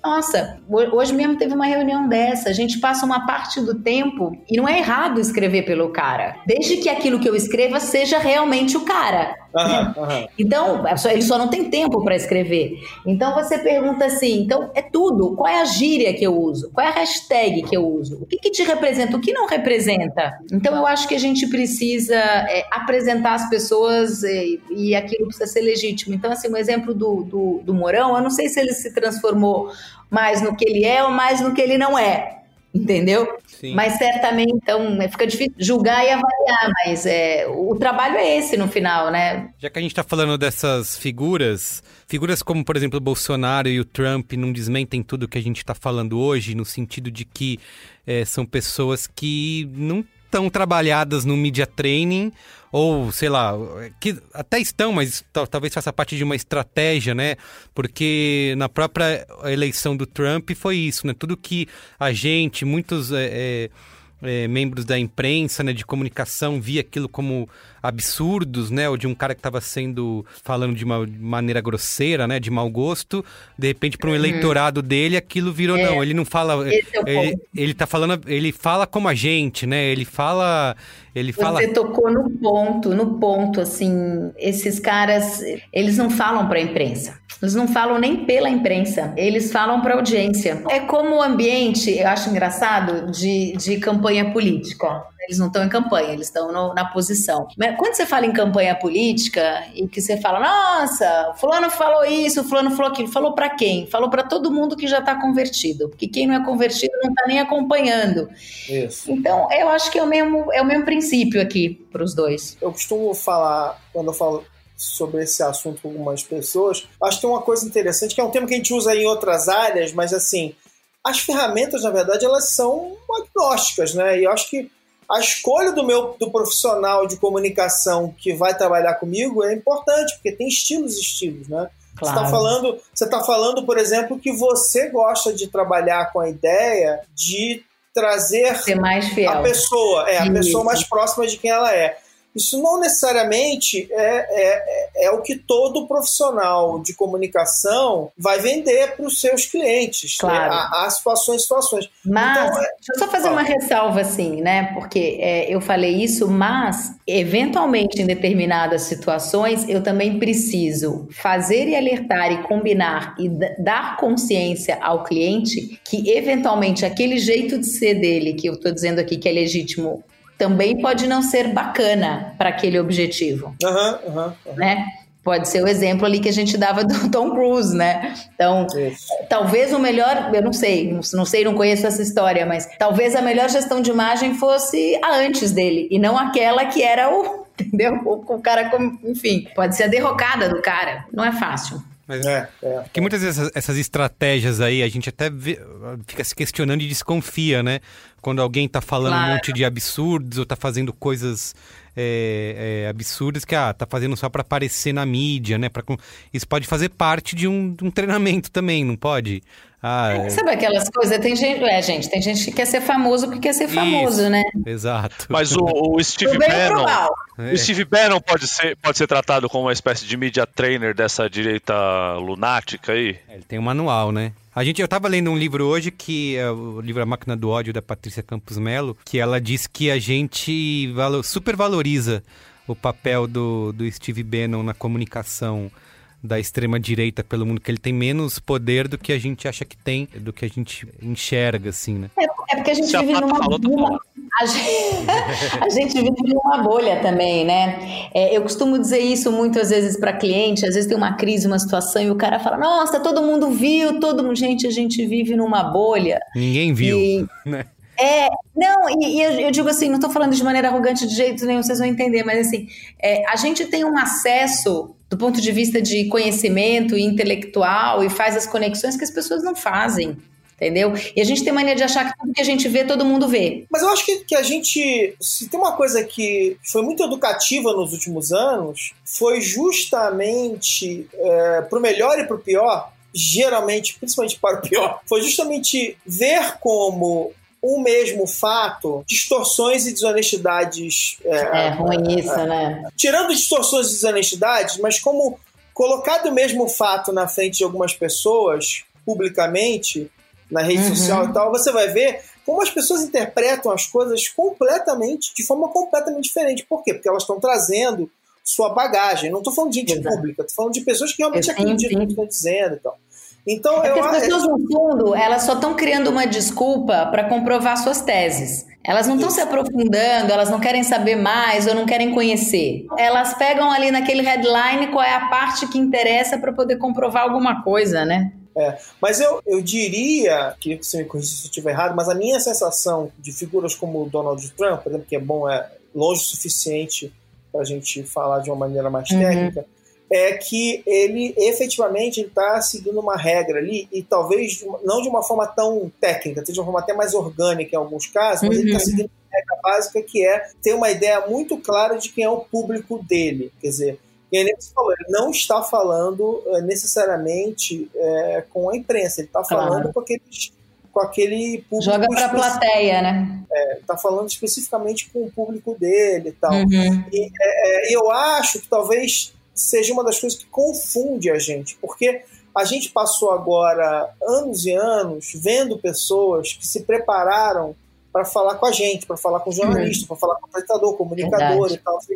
nossa, hoje mesmo teve uma reunião dessa. A gente passa uma parte do tempo e não é errado escrever pelo cara, desde que aquilo que eu escreva seja realmente o cara. Uhum, uhum. Então, é ele só não tem tempo para escrever. Então você pergunta assim: então é tudo. Qual é a gíria que eu uso? Qual é a hashtag que eu uso? O que, que te representa? O que não representa? Então eu acho que a gente precisa é, apresentar as pessoas e, e, aquilo precisa ser legítimo. Então, assim, um exemplo do, do, do Morão, eu não sei se ele se transformou mais no que ele é ou mais no que ele não é. Entendeu? Sim. Mas certamente, então, é, fica difícil julgar e avaliar, mas é, o trabalho é esse no final, né? Já que a gente está falando dessas figuras, figuras como, por exemplo, o Bolsonaro e o Trump não desmentem tudo que a gente está falando hoje, no sentido de que é, são pessoas que não estão trabalhadas no media training ou sei lá, que até estão, mas talvez faça parte de uma estratégia, né? Porque na própria eleição do Trump foi isso, né? Tudo que a gente, muitos é, é, é, membros da imprensa, né, de comunicação, via aquilo como absurdos, né? Ou de um cara que estava sendo falando de uma maneira grosseira, né? De mau gosto. De repente, para um uhum. eleitorado dele, aquilo virou é, não. Ele não fala. É ele, ele tá falando. Ele fala como a gente, né? Ele fala. Ele Você fala... tocou no ponto, no ponto, assim, esses caras, eles não falam para a imprensa. Eles não falam nem pela imprensa, eles falam para audiência. É como o ambiente, eu acho engraçado, de, de campanha política. Eles não estão em campanha, eles estão na posição. Mas quando você fala em campanha política e que você fala, nossa, fulano falou isso, fulano falou aquilo, falou para quem? Falou para todo mundo que já está convertido, porque quem não é convertido não está nem acompanhando. Isso. Então, eu acho que é o mesmo, é o mesmo princípio aqui para os dois. Eu costumo falar, quando eu falo sobre esse assunto com algumas pessoas, acho que tem uma coisa interessante, que é um tema que a gente usa em outras áreas, mas assim, as ferramentas, na verdade, elas são agnósticas, né? E eu acho que a escolha do meu do profissional de comunicação que vai trabalhar comigo é importante, porque tem estilos e estilos, né? Claro. Você está falando, você tá falando, por exemplo, que você gosta de trabalhar com a ideia de trazer a pessoa, é, a Isso. pessoa mais próxima de quem ela é. Isso não necessariamente é, é, é o que todo profissional de comunicação vai vender para os seus clientes. Né? Claro. Né? Há, há, situações situações. Mas, então, é... deixa eu só fazer uma ressalva assim, né? Porque é, eu falei isso, mas, eventualmente, em determinadas situações, eu também preciso fazer e alertar e combinar e dar consciência ao cliente que, eventualmente, aquele jeito de ser dele, que eu estou dizendo aqui que é legítimo também pode não ser bacana para aquele objetivo. Uhum, uhum, uhum. Né? Pode ser o exemplo ali que a gente dava do Tom Cruise, né? Então, Isso. talvez o melhor, eu não sei, não sei, não conheço essa história, mas talvez a melhor gestão de imagem fosse a antes dele e não aquela que era o, entendeu? O, o cara, enfim, pode ser a derrocada do cara. Não é fácil. Mas é, é, que muitas vezes essas, essas, estratégias aí a gente até vê, fica se questionando e desconfia, né? Quando alguém tá falando claro. um monte de absurdos ou tá fazendo coisas é, é, absurdas que ah, tá fazendo só para aparecer na mídia, né? Pra, isso pode fazer parte de um, de um treinamento também, não pode? Ah, é. Sabe aquelas coisas? Tem gente, é, gente, tem gente que quer ser famoso porque quer ser famoso, Isso, né? Exato. Mas o, o Steve Bannon, é. o Steve Bannon pode ser, pode ser tratado como uma espécie de media trainer dessa direita lunática aí? Ele tem um manual, né? A gente, eu estava lendo um livro hoje que é o livro A Máquina do Ódio da Patrícia Campos Melo, que ela diz que a gente valor, supervaloriza o papel do, do Steve Bannon na comunicação da extrema direita pelo mundo, que ele tem menos poder do que a gente acha que tem, do que a gente enxerga, assim, né? É, é porque a gente vive numa, numa a, gente, a gente, vive numa bolha também, né? É, eu costumo dizer isso muitas vezes para cliente, às vezes tem uma crise, uma situação e o cara fala, nossa, todo mundo viu, todo mundo, gente, a gente vive numa bolha. Ninguém viu, e... né? É, não, e, e eu, eu, digo assim, não estou falando de maneira arrogante de jeito nenhum, vocês vão entender, mas assim, é, a gente tem um acesso do ponto de vista de conhecimento e intelectual e faz as conexões que as pessoas não fazem. Entendeu? E a gente tem mania de achar que tudo que a gente vê, todo mundo vê. Mas eu acho que, que a gente. Se tem uma coisa que foi muito educativa nos últimos anos, foi justamente, é, pro melhor e pro pior, geralmente, principalmente para o pior, foi justamente ver como o mesmo fato, distorções e desonestidades. É, é ruim isso, é, né? Tirando distorções e desonestidades, mas como colocado o mesmo fato na frente de algumas pessoas, publicamente, na rede uhum. social e tal, você vai ver como as pessoas interpretam as coisas completamente, de forma completamente diferente. Por quê? Porque elas estão trazendo sua bagagem. Não estou falando de gente Exato. pública, estou falando de pessoas que realmente acreditam no que estão dizendo e tal. Então, é eu, as pessoas, no fundo, elas só estão criando uma desculpa para comprovar suas teses. Elas não estão se aprofundando, elas não querem saber mais ou não querem conhecer. Elas pegam ali naquele headline qual é a parte que interessa para poder comprovar alguma coisa, né? É, mas eu, eu diria, queria que você me corrigisse se eu estiver errado, mas a minha sensação de figuras como o Donald Trump, por exemplo, que é bom, é longe o suficiente para a gente falar de uma maneira mais uhum. técnica, é que ele efetivamente está seguindo uma regra ali, e talvez não de uma forma tão técnica, de uma forma até mais orgânica em alguns casos, mas tá uhum. ele está seguindo uma regra básica que é ter uma ideia muito clara de quem é o público dele. Quer dizer, ele falou, ele não está falando é, necessariamente é, com a imprensa, ele está falando claro. com aqueles com aquele público. Joga para a plateia, né? É, tá falando especificamente com o público dele e tal. Uhum. E é, é eu acho que talvez seja uma das coisas que confunde a gente, porque a gente passou agora anos e anos vendo pessoas que se prepararam para falar com a gente, para falar com o jornalista, uhum. para falar com o apresentador, comunicador Verdade. e tal. Assim,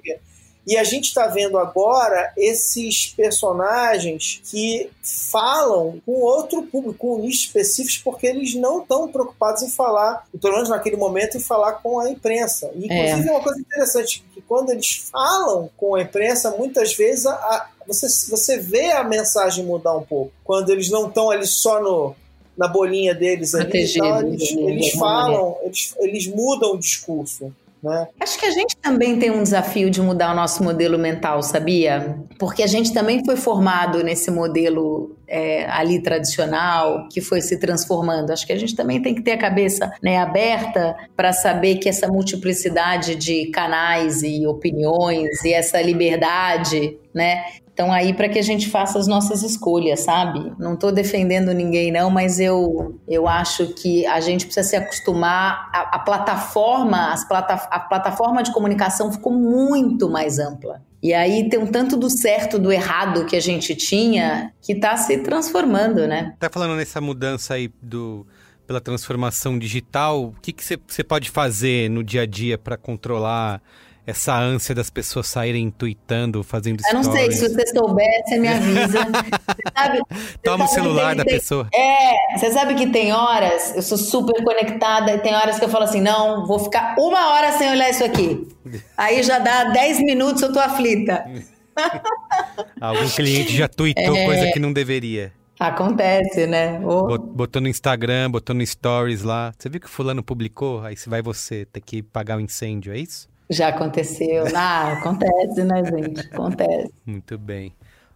E a gente está vendo agora esses personagens que falam com outro público, com um nicho específico, porque eles não estão preocupados em falar, pelo menos naquele momento, em falar com a imprensa. E, inclusive, é. uma coisa interessante, que quando eles falam com a imprensa, muitas vezes a, a, você, você vê a mensagem mudar um pouco. Quando eles não estão ali só no, na bolinha deles ali, então, eles, eles falam, eles, eles mudam o discurso. Né? Acho que a gente também tem um desafio de mudar o nosso modelo mental, sabia? Porque a gente também foi formado nesse modelo é, ali tradicional que foi se transformando. Acho que a gente também tem que ter a cabeça né, aberta para saber que essa multiplicidade de canais e opiniões e essa liberdade né, estão aí para que a gente faça as nossas escolhas, sabe? Não estou defendendo ninguém não, mas eu, eu acho que a gente precisa se acostumar a, a plataforma, as plata, a plataforma de comunicação ficou muito mais ampla. E aí tem um tanto do certo do errado que a gente tinha que está se transformando, né? Tá falando nessa mudança aí do pela transformação digital, o que você pode fazer no dia a dia para controlar essa ânsia das pessoas saírem tweetando, fazendo stories. Eu não sei, se você souber, você me avisa. Você sabe, Toma o celular da tem, pessoa. É, você sabe que tem horas, eu sou super conectada, e tem horas que eu falo assim, não, vou ficar uma hora sem olhar isso aqui. Aí já dá 10 minutos, eu tô aflita. Algum cliente já tweetou é... coisa que não deveria. Acontece, né? Oh. Botou no Instagram, botou no Stories lá. Você viu que fulano publicou? Aí vai você ter que pagar o um incêndio, é isso? Já aconteceu. Ah, acontece, né, gente? Acontece. Muito bem.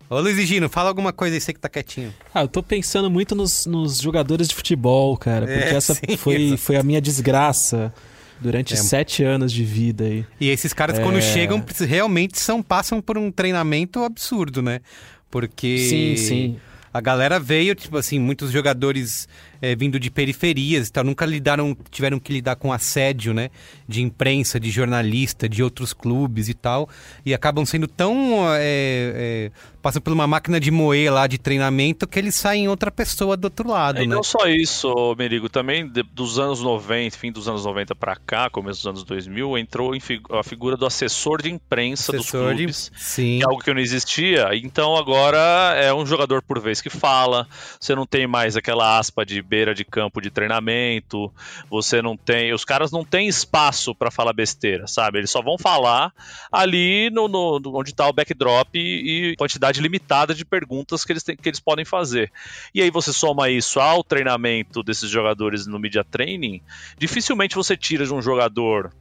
Ô Luiz e Gino, fala alguma coisa aí, você que tá quietinho. Ah, eu tô pensando muito nos, nos jogadores de futebol, cara. Porque é, essa sim, foi, foi a minha desgraça durante é. sete anos de vida aí. E esses caras, é... quando chegam, realmente são, passam por um treinamento absurdo, né? Porque. Sim, sim. A galera veio, tipo assim, muitos jogadores é, vindo de periferias e tal, nunca lidaram, tiveram que lidar com assédio, né? De imprensa, de jornalista, de outros clubes e tal. E acabam sendo tão. É, é, passam por uma máquina de moer lá de treinamento que eles saem outra pessoa do outro lado, e né? não só isso, Merigo, também de, dos anos 90, fim dos anos 90 para cá, começo dos anos 2000, entrou a figura do assessor de imprensa assessor dos clubes. De... Sim. Que é algo que não existia. Então agora é um jogador por vez que fala, você não tem mais aquela aspa de beira de campo de treinamento, você não tem. Os caras não têm espaço para falar besteira, sabe? Eles só vão falar ali no, no onde está o backdrop e, e, quantidade limitada de perguntas que eles, que eles podem fazer. E aí você soma isso ao treinamento desses jogadores no media training, dificilmente você tira de um jogador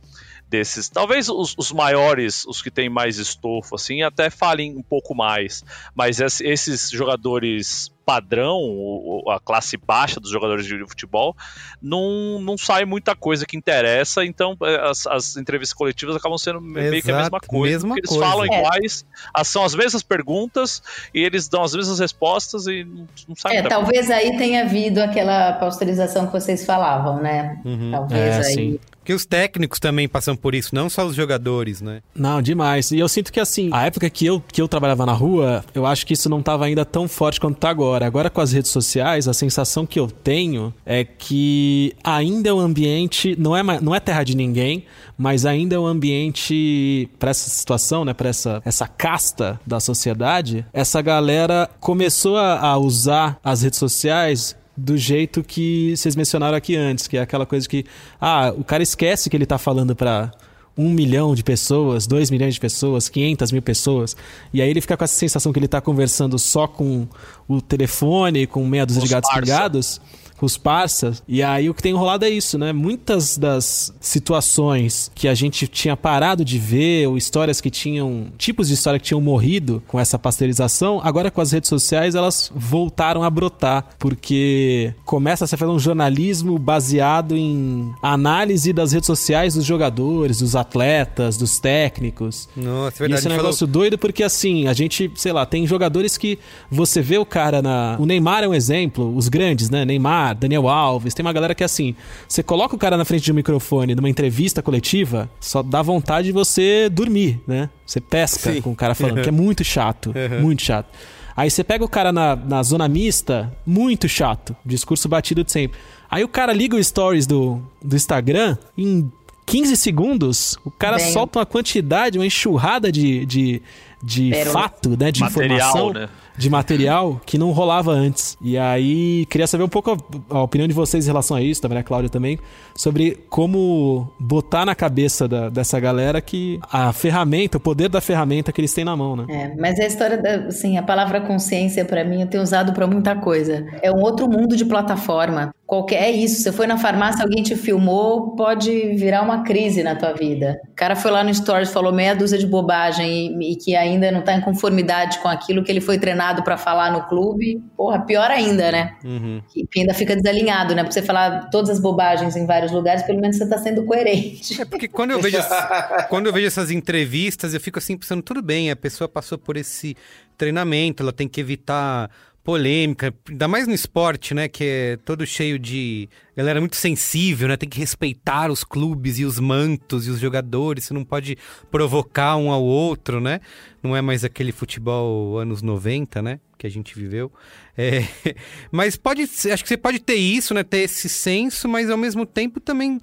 desses. Talvez os, os, maiores, os que têm mais estofo, assim, até falem um pouco mais. Mas esses jogadores padrão, a classe baixa dos jogadores de futebol, não, não sai muita coisa que interessa, então é, as, as entrevistas coletivas acabam sendo Exato, meio que a mesma coisa. Mesma eles coisa. falam é. iguais, são as mesmas perguntas e eles dão as mesmas respostas e não, não sai É, talvez coisa. aí tenha havido aquela pasteurização que vocês falavam, né? Uhum. Talvez é, aí. Sim. Porque os técnicos também passam por isso, não só os jogadores, né? Não, demais. E eu sinto que assim, a época que eu, que eu trabalhava na rua, eu acho que isso não estava ainda tão forte quanto está agora. Agora com as redes sociais, a sensação que eu tenho é que ainda é um ambiente, não é, não é terra de ninguém, mas ainda é um ambiente para essa situação, né, para essa, essa casta da sociedade. Essa galera começou a, a usar as redes sociais do jeito que vocês mencionaram aqui antes, que é aquela coisa que, ah, o cara esquece que ele tá falando para um milhão de pessoas, dois milhões de pessoas, 500 mil pessoas, e aí ele fica com essa sensação que ele está conversando só com o telefone, com meia dúzia de gatos pingados os parceiros. E aí o que tem rolado é isso, né? Muitas das situações que a gente tinha parado de ver, ou histórias que tinham. tipos de história que tinham morrido com essa pasteurização, agora com as redes sociais elas voltaram a brotar. Porque começa a se fazer um jornalismo baseado em análise das redes sociais dos jogadores, dos atletas, dos técnicos. Nossa, verdade. E esse é um negócio falou... doido porque assim, a gente, sei lá, tem jogadores que você vê o cara na. O Neymar é um exemplo, os grandes, né? Neymar. Daniel Alves, tem uma galera que é assim, você coloca o cara na frente de um microfone numa entrevista coletiva, só dá vontade de você dormir, né? Você pesca Sim. com o cara falando, uhum. que é muito chato, uhum. muito chato. Aí você pega o cara na, na zona mista, muito chato, discurso batido de sempre. Aí o cara liga o stories do, do Instagram, em 15 segundos, o cara Bem... solta uma quantidade, uma enxurrada de, de, de fato, né? De Material, informação. Né? de material que não rolava antes. E aí, queria saber um pouco a, a, opinião de vocês em relação a isso, também a Cláudia também, sobre como botar na cabeça da, dessa galera que a ferramenta, o poder da ferramenta que eles têm na mão, né? É, mas a história, da, assim, a palavra consciência para mim eu tenho usado para muita coisa. É um outro mundo de plataforma. Qualquer, é isso, você foi na farmácia, alguém te filmou, pode virar uma crise na tua vida. O cara foi lá no Stories, falou meia dúzia de bobagem e, e que ainda não tá em conformidade com aquilo que ele foi treinado para falar no clube. Porra, pior ainda, né? Uhum. Que ainda fica desalinhado, né? Pra você falar todas as bobagens em vários lugares, pelo menos você tá sendo coerente. É porque quando eu vejo, quando eu vejo essas entrevistas, eu fico assim pensando, tudo bem, a pessoa passou por esse treinamento, ela tem que evitar polêmica, ainda mais no esporte, né, que é todo cheio de galera muito sensível, né, tem que respeitar os clubes e os mantos e os jogadores, você não pode provocar um ao outro, né, não é mais aquele futebol anos 90, né, que a gente viveu, é, mas pode, acho que você pode ter isso, né, ter esse senso, mas ao mesmo tempo também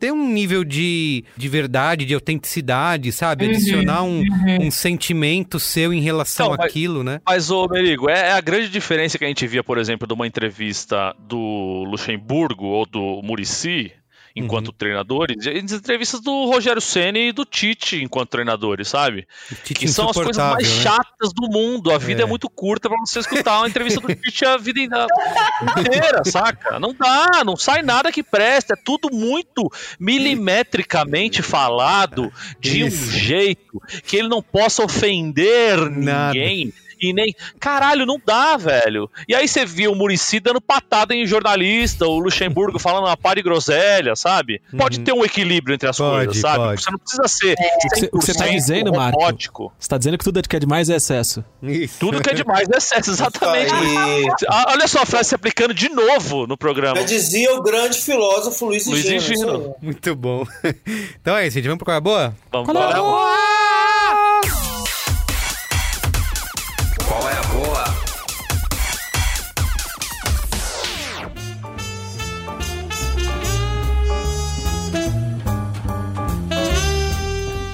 ter um nível de, de verdade, de autenticidade, sabe? Uhum, Adicionar um, uhum. um sentimento seu em relação então, àquilo, né? Mas, ô Merigo, é, é, a grande diferença que a gente via, por exemplo, de uma entrevista do Luxemburgo ou do Murici enquanto uhum. treinadores, e as entrevistas do Rogério Ceni e do Tite enquanto treinadores, sabe? Que são as coisas mais né? chatas do mundo. A vida é, é muito curta para você escutar uma entrevista do Tite a vida inteira, saca? Não dá, não sai nada que preste. É tudo muito milimetricamente falado de Isso. um jeito que ele não possa ofender nada. ninguém e nem. Caralho, não dá, velho. E aí você viu o Murici dando patada em jornalista, o Luxemburgo falando uma par de groselha, sabe? Pode uhum. ter um equilíbrio entre as pode, coisas, sabe? Pode. Você não precisa ser. É. O que você tá dizendo, Marco? Você tá dizendo que tudo que é demais é excesso. Isso. Tudo que é demais é excesso, exatamente. Olha só a frase se aplicando de novo no programa. Já dizia o grande filósofo Luiz Gino. Muito bom. Então é isso, gente. Vamos pro Qual é Boa? Vamos Qual é Boa!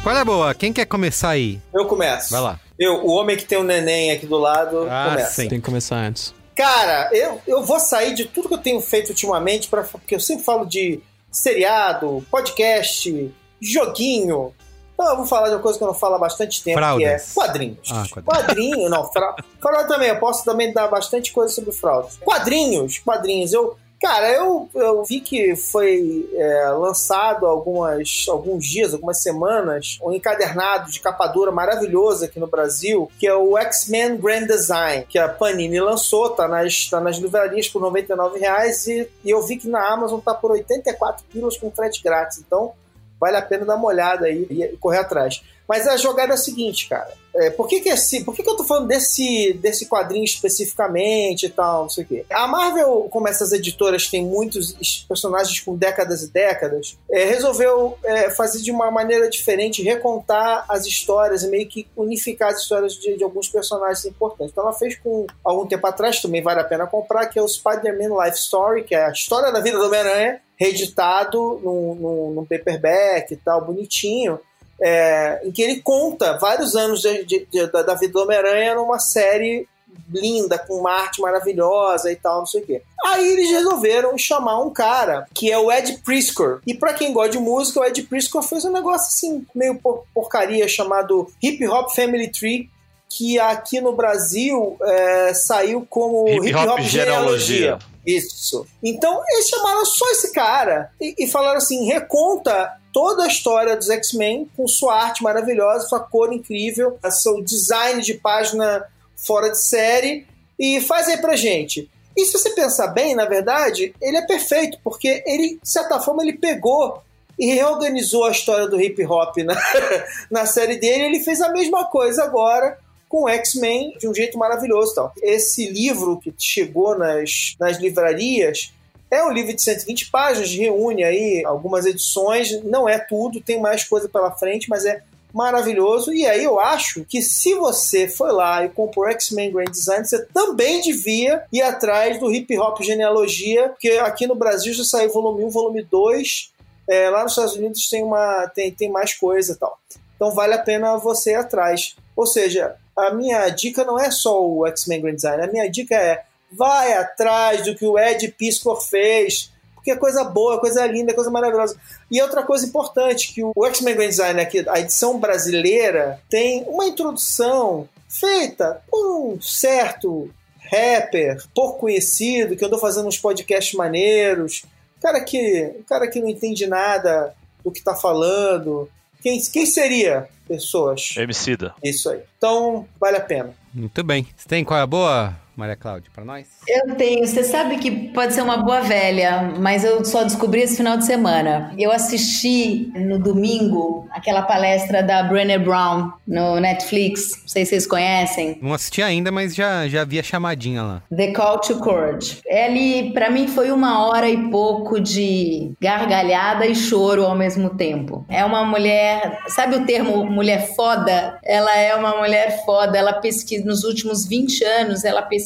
Qual é boa? Quem quer começar aí? Eu começo. Vai lá. Eu, o homem que tem um neném aqui do lado, ah, começa. Sim. Tem que começar antes. Cara, eu, eu vou sair de tudo que eu tenho feito ultimamente, pra, porque eu sempre falo de seriado, podcast, joguinho. Então eu vou falar de uma coisa que eu não falo há bastante tempo, Fraudas. que é quadrinhos. Ah, quadrinho. quadrinho, não, fra... fraude também, eu posso também dar bastante coisa sobre fraudes. Quadrinhos, quadrinhos. Eu, Cara, eu, eu vi que foi é, lançado algumas, alguns dias, algumas semanas, um encadernado de capa dura maravilhoso aqui no Brasil, que é o X-Men Grand Design, que a Panini lançou, tá nas, tá nas livrarias por R$ reais e, e eu vi que na Amazon tá por 84 quilos com frete grátis. Então, vale a pena dar uma olhada aí e correr atrás. Mas a jogada é a seguinte, cara. É, por que, que, esse, por que, que eu tô falando desse, desse quadrinho especificamente e tal, não sei o quê? A Marvel, como essas editoras têm muitos personagens com décadas e décadas, é, resolveu é, fazer de uma maneira diferente, recontar as histórias e meio que unificar as histórias de, de, alguns personagens importantes. Então ela fez com algum tempo atrás, também vale a pena comprar, que é o Spider-Man Life Story, que é a história da vida do Homem-Aranha, reeditado num, num, num paperback e tal, bonitinho é, em que ele conta vários anos de, de, de, da vida do Homem-Aranha numa série linda, com uma arte maravilhosa e tal, não sei o quê. Aí eles resolveram chamar um cara, que é o Ed Prisker. E para quem gosta de música, o Ed Prisker fez um negócio assim, meio porcaria, chamado Hip Hop Family Tree, que aqui no Brasil é, saiu como Hip Hop, Hip -hop Genealogia. Genealogia. Isso. Então eles chamaram só esse cara e, e falaram assim: reconta toda a história dos X-Men com sua arte maravilhosa, sua cor incrível, seu design de página fora de série e faz aí pra gente. E se você pensar bem, na verdade, ele é perfeito, porque ele, de certa forma, ele pegou e reorganizou a história do hip hop na, na série dele. Ele fez a mesma coisa agora com X-Men de um jeito maravilhoso. Então. Esse livro que chegou nas, nas livrarias é um livro de 120 páginas, reúne aí algumas edições, não é tudo, tem mais coisa pela frente, mas é maravilhoso. E aí eu acho que se você foi lá e comprou X-Men Grand Design, você também devia ir atrás do Hip Hop Genealogia, porque aqui no Brasil já saiu volume 1, volume 2, É, lá nos Estados Unidos tem, uma, tem, tem mais coisa e tal. Então vale a pena você ir atrás. Ou seja, a minha dica não é só o X-Men Grand Design, a minha dica é vai atrás do que o Ed Piscor fez, porque é coisa boa, coisa linda, coisa maravilhosa. E outra coisa importante, que o X-Men Grand Design, aqui, a edição brasileira, tem uma introdução feita por um certo rapper pouco conhecido, que andou fazendo uns podcasts maneiros, cara que, cara que não entende nada do que está falando. Quem, quem seria pessoas? Emicida. Isso aí. Então, vale a pena. Muito bem. Você tem qual é a boa, Maria Cláudia, para nós? Eu tenho. Você sabe que pode ser uma boa velha, mas eu só descobri esse final de semana. Eu assisti no domingo aquela palestra da Brené Brown no Netflix. Não sei se vocês conhecem. Não assisti ainda, mas já, já vi a chamadinha lá. The Call to Courage. Ele, para mim, foi uma hora e pouco de gargalhada e choro ao mesmo tempo. É uma mulher. Sabe o termo mulher foda? Ela é uma mulher foda. Ela pesquisa, nos últimos 20 anos, ela pesquisa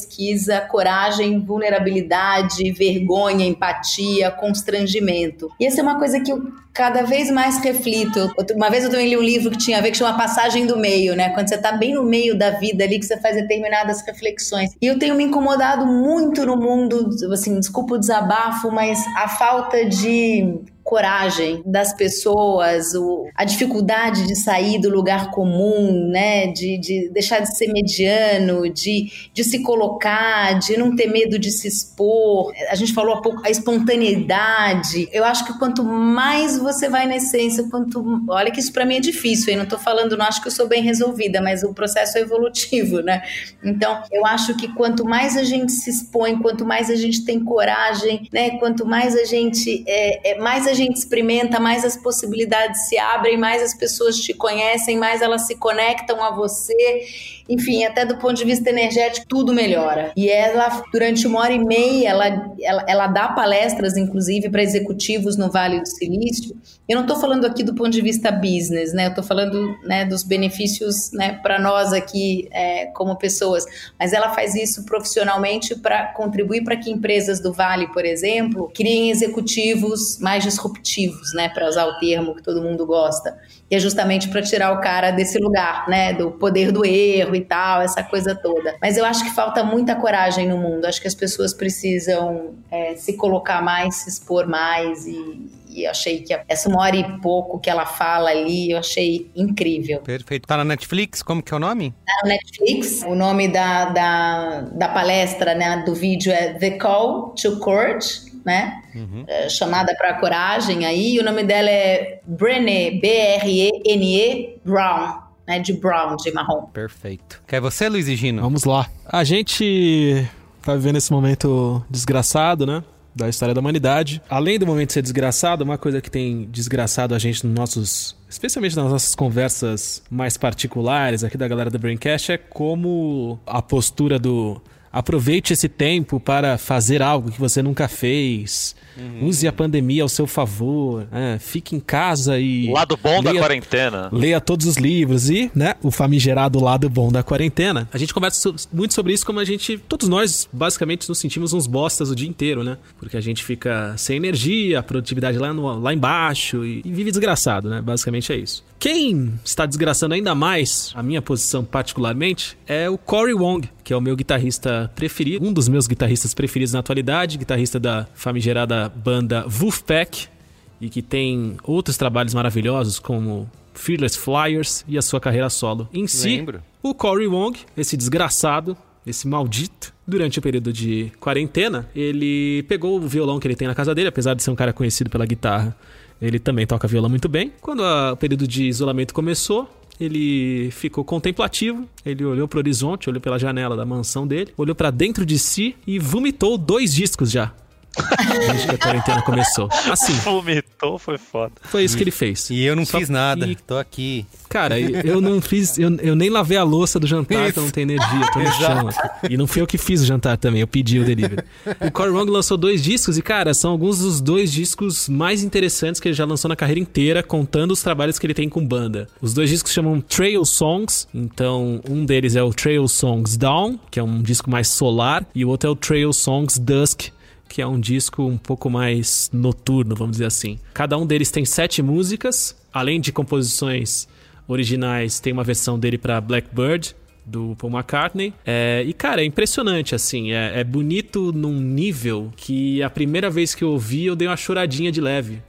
coragem, vulnerabilidade, vergonha, empatia, constrangimento. E essa é uma coisa que eu cada vez mais reflito. Uma vez eu também li um livro que tinha a ver que chama Passagem do Meio, né? Quando você tá bem no meio da vida ali, que você faz determinadas reflexões. E eu tenho me incomodado muito no mundo, assim, desculpa o desabafo, mas a falta de coragem das pessoas, o, a dificuldade de sair do lugar comum, né? De, de deixar de ser mediano, de, de se colocar, de não ter medo de se expor. A gente falou há pouco a espontaneidade. Eu acho que quanto mais você vai na essência, quanto. Olha que isso para mim é difícil, hein? Não tô falando, não acho que eu sou bem resolvida, mas o processo é evolutivo, né? Então, eu acho que quanto mais a gente se expõe, quanto mais a gente tem coragem, né? Quanto mais a gente. É, é mais a gente gente experimenta, mais as possibilidades se abrem, mais as pessoas te conhecem, mais elas se conectam a você. Enfim, até do ponto de vista energético, tudo melhora. E ela, durante uma hora e meia, ela, ela, ela dá palestras, inclusive, para executivos no Vale do Silício. Eu não estou falando aqui do ponto de vista business, né? Eu estou falando né, dos benefícios né, para nós aqui é, como pessoas. Mas ela faz isso profissionalmente para contribuir para que empresas do Vale, por exemplo, criem executivos mais disruptivos, né? Para usar o termo que todo mundo gosta. E é justamente para tirar o cara desse lugar, né? Do poder do erro e tal, essa coisa toda. Mas eu acho que falta muita coragem no mundo. Acho que as pessoas precisam é, se colocar mais, se expor mais e, e achei que essa uma hora e pouco que ela fala ali, eu achei incrível. Perfeito. Tá na Netflix? Como que é o nome? Tá na Netflix. O nome da, da, da palestra, né, do vídeo é The Call to Court né? Uhum. É, chamada para coragem aí. E o nome dela é Brené, B-R-E-N-E Brown. Né, de brown, de marrom. Perfeito. Quer você, Luiz e Gino? Vamos lá. A gente tá vivendo esse momento desgraçado, né? Da história da humanidade. Além do momento de ser desgraçado, uma coisa que tem desgraçado a gente nos nossos. Especialmente nas nossas conversas mais particulares aqui da galera do Braincast, é como a postura do Aproveite esse tempo para fazer algo que você nunca fez. Uhum. Use a pandemia ao seu favor. É, fique em casa e. Lado bom leia, da quarentena. Leia todos os livros e, né, o famigerado lado bom da quarentena. A gente conversa muito sobre isso como a gente. Todos nós, basicamente, nos sentimos uns bostas o dia inteiro, né? Porque a gente fica sem energia, a produtividade lá, no, lá embaixo e, e vive desgraçado, né? Basicamente é isso. Quem está desgraçando ainda mais, a minha posição particularmente, é o Corey Wong, que é o meu guitarrista preferido, um dos meus guitarristas preferidos na atualidade, guitarrista da famigerada banda Wolfpack, e que tem outros trabalhos maravilhosos como Fearless Flyers e a sua carreira solo. Em si, Lembro. o Corey Wong, esse desgraçado, esse maldito, durante o período de quarentena, ele pegou o violão que ele tem na casa dele, apesar de ser um cara conhecido pela guitarra, ele também toca violão muito bem. Quando a, o período de isolamento começou, ele ficou contemplativo, ele olhou para o horizonte, olhou pela janela da mansão dele, olhou para dentro de si e vomitou dois discos já. Desde que a quarentena começou. Assim. Vomitou, foi foda. Foi isso que ele fez. E eu não Só fiz nada. Que... Tô aqui. Cara, eu não fiz. Eu, eu nem lavei a louça do jantar, então não tenho energia. Tô no chão. E não fui eu que fiz o jantar também, eu pedi o delivery. O Corey Wong lançou dois discos e, cara, são alguns dos dois discos mais interessantes que ele já lançou na carreira inteira, contando os trabalhos que ele tem com banda. Os dois discos chamam Trail Songs. Então, um deles é o Trail Songs Down, que é um disco mais solar, e o outro é o Trail Songs Dusk que é um disco um pouco mais noturno, vamos dizer assim. Cada um deles tem sete músicas, além de composições originais, tem uma versão dele para Blackbird, do Paul McCartney. É, e, cara, é impressionante, assim. É, é, bonito num nível que a primeira vez que eu ouvi, eu dei uma choradinha de leve.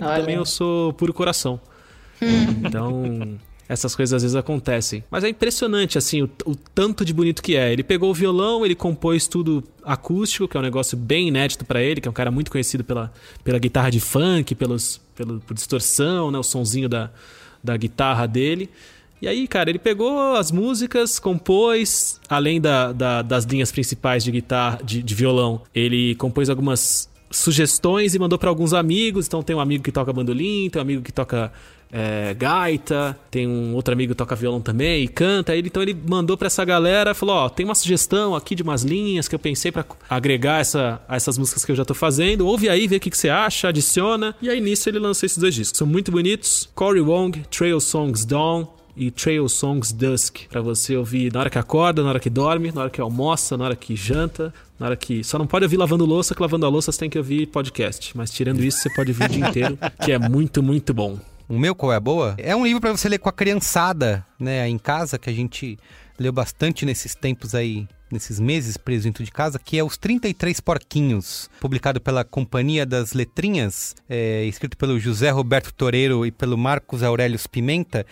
Também eu sou puro coração. então, essas coisas às vezes acontecem. Mas é impressionante, assim, o, o, tanto de bonito que é. Ele pegou o violão, ele compôs tudo acústico, que é um negócio bem inédito para ele, que é um cara muito conhecido pela, pela guitarra de funk, pelos, pelo, por distorção, né? O sonzinho da, da guitarra dele. E aí, cara, ele pegou as músicas, compôs, além da, da, das linhas principais de guitarra, de, de violão, ele compôs algumas sugestões e mandou para alguns amigos. Então tem um amigo que toca bandolim, tem um amigo que toca é, gaita, tem um outro amigo que toca violão também e canta. Ele, então ele mandou para essa galera, falou: ó, tem uma sugestão aqui de umas linhas que eu pensei para agregar essa, a essas músicas que eu já tô fazendo. Ouve aí, vê o que, que você acha, adiciona. E aí nisso ele lançou esses dois discos. São muito bonitos. Corey Wong, Trail Songs Dawn e Trail Songs Dusk, para você ouvir na hora que acorda, na hora que dorme, na hora que almoça, na hora que janta, na hora que. Só não pode ouvir lavando louça, que lavando a louça você tem que ouvir podcast. Mas tirando isso, você pode ouvir o dia inteiro, que é muito, muito bom. O meu qual é a boa? É um livro para você ler com a criançada, né, em casa, que a gente leu bastante nesses tempos aí nesses meses preso dentro de casa, que é Os 33 Porquinhos, publicado pela Companhia das Letrinhas, é, escrito pelo José Roberto Toreiro e pelo Marcos Aurélio Pimenta,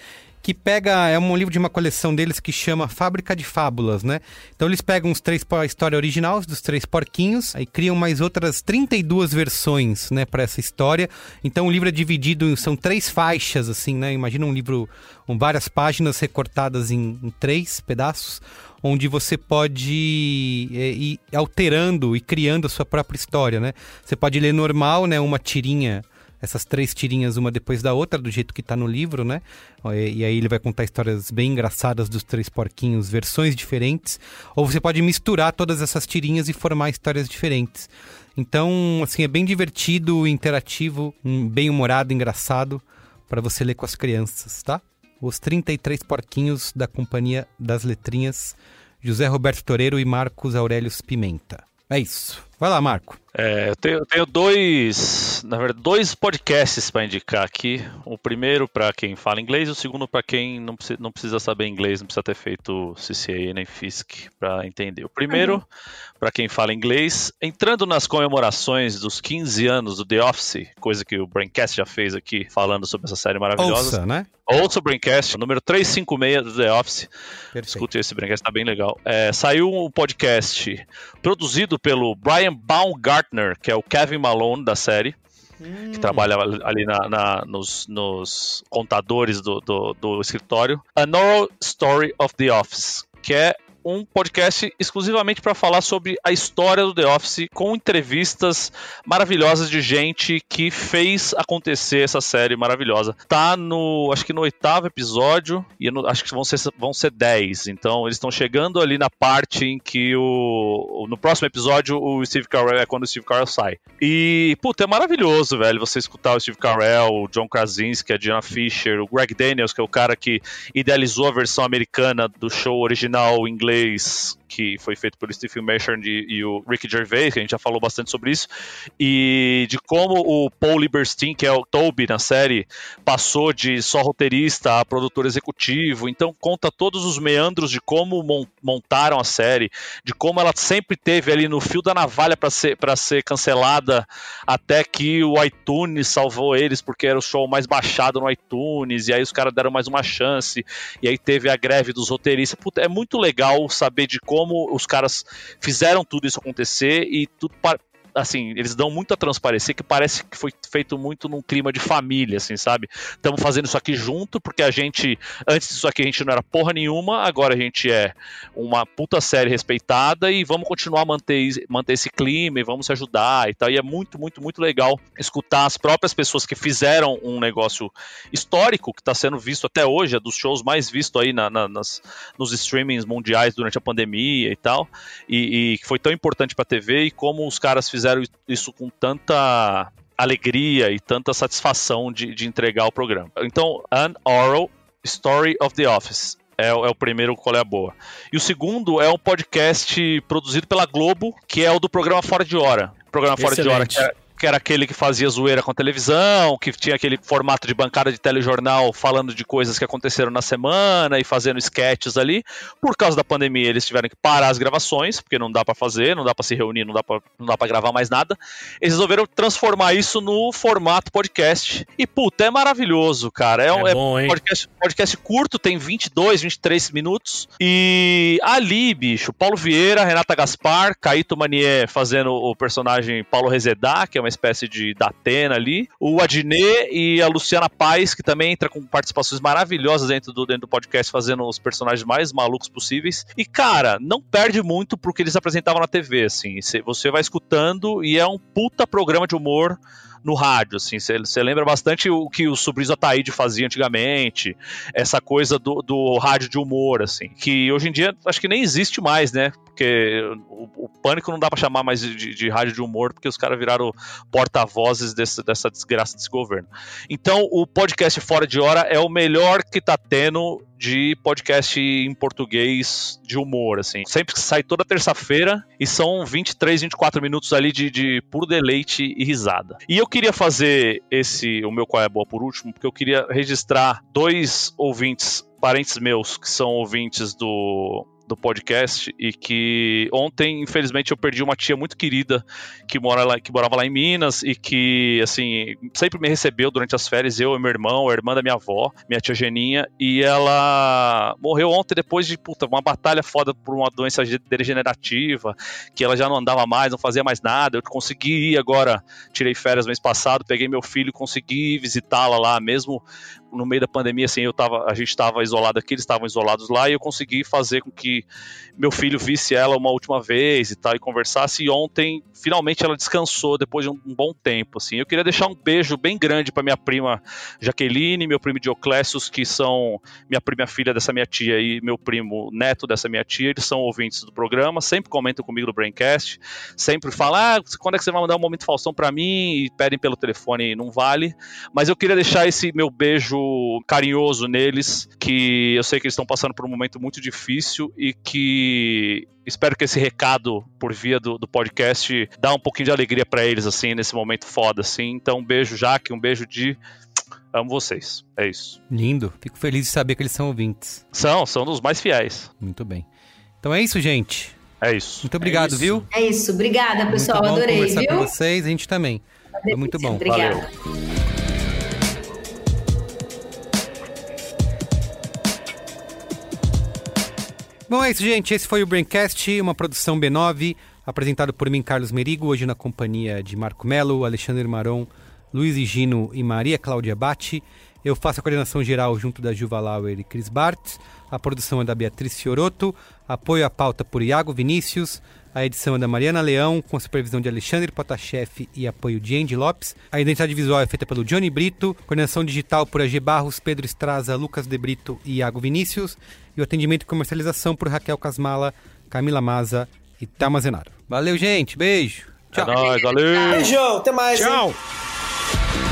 que pega. É um livro de uma coleção deles que chama Fábrica de Fábulas, né? Então eles pegam os três a história original dos três porquinhos, aí criam mais outras 32 versões, né, para essa história. Então o livro é dividido em são três faixas assim, né? Imagina um livro com várias páginas recortadas em, em três pedaços onde você pode é, ir alterando e criando a sua própria história, né? Você pode ler normal, né, uma tirinha essas três tirinhas uma depois da outra, do jeito que está no livro, né? E, e, aí ele vai contar histórias bem engraçadas dos três porquinhos, versões diferentes. Ou você pode misturar todas essas tirinhas e formar histórias diferentes. Então, assim, é bem divertido, interativo, bem humorado, engraçado para você ler com as crianças, tá? Os 33 porquinhos da Companhia das Letrinhas, José Roberto Toreiro e Marcos Aurelius Pimenta. É isso. Vai lá, Marco. É, eu, tenho, eu tenho dois, na verdade, dois podcasts para indicar aqui. O primeiro para quem fala inglês, e o segundo para quem não precisa, não precisa saber inglês, não precisa ter feito CCA nem FISC para entender. O primeiro, uhum. para quem fala inglês, entrando nas comemorações dos 15 anos do The Office, coisa que o Braincast já fez aqui, falando sobre essa série maravilhosa. Ouça, né? Ouça o Braincast, número 356 do The Office. Perfeito. Escute esse Braincast, tá bem legal. É, saiu um podcast produzido pelo Brian Baumgartner, que é o Kevin Malone da série. Hum. Que trabalha ali na, na, nos, nos, contadores do, do, do escritório. A Oral Story of the Office, que é um podcast exclusivamente para falar sobre a história do The Office, com entrevistas maravilhosas de gente que fez acontecer essa série maravilhosa. Tá no, acho que no oitavo episódio, e no, acho que vão ser, vão ser dez. Então eles estão chegando ali na parte em que o. No próximo episódio, o Steve Carell é quando o Steve Carell sai. E, puta, é maravilhoso, velho, você escutar o Steve Carell, o John Krasinski, a Diana Fisher, o Greg Daniels, que é o cara que idealizou a versão americana do show original inglês inglês que foi feito pelo Stephen Merchant e, e, o Ricky Gervais, que a gente já falou bastante sobre isso, e de como o Paul Lieberstein, que é o Toby na série, passou de só roteirista a produtor executivo, então conta todos os meandros de como montaram a série, de como ela sempre teve ali no fio da navalha para ser, ser cancelada, até que o iTunes salvou eles, porque era o show mais baixado no iTunes, e aí os caras deram mais uma chance, e aí teve a greve dos roteiristas. Puta, é muito legal saber de como como os caras fizeram tudo isso acontecer e tudo assim, eles dão muito a transparecer que parece que foi feito muito num clima de família, assim, sabe? Estamos fazendo isso aqui junto, porque a gente, antes disso aqui a gente não era porra nenhuma, agora a gente é uma puta série respeitada e vamos continuar a manter, manter esse clima e vamos se ajudar e tal. E é muito, muito, muito legal escutar as próprias pessoas que fizeram um negócio histórico que está sendo visto até hoje, é dos shows mais vistos aí na, na, nas, nos streamings mundiais durante a pandemia e tal, e, que foi tão importante para a TV e como os caras fizeram fizeram isso com tanta alegria e tanta satisfação de, de entregar o programa. Então, An Oral Story of the Office. É, é, o primeiro Qual é a Boa. E o segundo é um podcast produzido pela Globo, que é o do programa Fora de Hora. programa fora Excelente. de hora que era, que era aquele que fazia zoeira com a televisão, que tinha aquele formato de bancada de telejornal falando de coisas que aconteceram na semana e fazendo sketches ali. Por causa da pandemia, eles tiveram que parar as gravações, porque não dá para fazer, não dá para se reunir, não dá para não dá para gravar mais nada. Eles resolveram transformar isso no formato podcast. E puta, é maravilhoso, cara. É, é, um, é bom, é podcast, podcast curto, tem 22, 23 minutos. E ali, bicho, Paulo Vieira, Renata Gaspar, Caíto Manier fazendo o personagem Paulo Rezedá, que é uma espécie de Datena ali. O Adnet e a Luciana Paz, que também entra com participações maravilhosas dentro do, dentro do podcast, fazendo os personagens mais malucos possíveis. E, cara, não perde muito porque eles apresentavam na TV, assim. Você vai escutando e é um puta programa de humor no rádio, assim, você lembra bastante o que o Sobrinho Ataíde fazia antigamente, essa coisa do, do rádio de humor, assim, que hoje em dia acho que nem existe mais, né? Porque o, o pânico não dá para chamar mais de, de, rádio de humor, porque os caras viraram porta-vozes dessa desgraça desse governo. Então, o podcast Fora de Hora é o melhor que tá tendo de podcast em português de humor, assim. Sempre sai toda terça-feira e são 23, 24 minutos ali de, de puro deleite e risada. E eu queria fazer esse, o meu Qual é Boa por último, porque eu queria registrar dois ouvintes, parentes meus, que são ouvintes do do podcast e que ontem, infelizmente, eu perdi uma tia muito querida que, mora lá, que morava lá em Minas e que, assim, sempre me recebeu durante as férias, eu e meu irmão, a irmã da minha avó, minha tia Geninha, e ela morreu ontem depois de, puta, uma batalha foda por uma doença degenerativa, que ela já não andava mais, não fazia mais nada, eu consegui ir agora, tirei férias mês passado, peguei meu filho, consegui visitá-la lá, mesmo no meio da pandemia, assim, eu tava, a gente estava isolado aqui, eles estavam isolados lá, e eu consegui fazer com que meu filho visse ela uma última vez e tal, e conversasse. E ontem, finalmente, ela descansou depois de um, um bom tempo, assim. Eu queria deixar um beijo bem grande para minha prima Jaqueline, meu primo Dioclésios, que são minha prima filha dessa minha tia e meu primo neto dessa minha tia. Eles são ouvintes do programa, sempre comentam comigo no Braincast, sempre falam, ah, quando é que você vai mandar um momento Faustão para mim? E pedem pelo telefone não vale. Mas eu queria deixar esse meu beijo carinhoso neles, que eu sei que eles estão passando por um momento muito difícil e que espero que esse recado por via do, do podcast dá um pouquinho de alegria para eles assim nesse momento foda assim. Então um beijo Jaque, um beijo de amo vocês. É isso. Lindo. Fico feliz de saber que eles são ouvintes. São, são dos mais fiéis. Muito bem. Então é isso, gente. É isso. Muito obrigado, é viu? É isso. Obrigada, pessoal. Muito bom Adorei, conversar viu? com vocês, a gente também. Foi muito bom. Obrigada. Valeu. Bom, é isso, gente. Esse foi o Braincast, uma produção B9, apresentado por mim, Carlos Merigo, hoje na companhia de Marco Melo, Alexandre Maron, Luiz Higino e Maria Cláudia Batti. Eu faço a coordenação geral junto da Juva Lauer e Cris Bartz. A produção é da Beatriz Fioroto. Apoio à pauta por Iago Vinícius. A edição é da Mariana Leão, com supervisão de Alexandre Potashev e apoio de Andy Lopes. A identidade visual é feita pelo Johnny Brito. Coordenação digital por AG Barros, Pedro Estraza, Lucas De Brito e Iago Vinícius e o atendimento e comercialização por Raquel Casmala, Camila Maza e Tamazenaro. Valeu, gente. Beijo. Tchau. É nóis, valeu. Beijão, até mais. Tchau. Hein?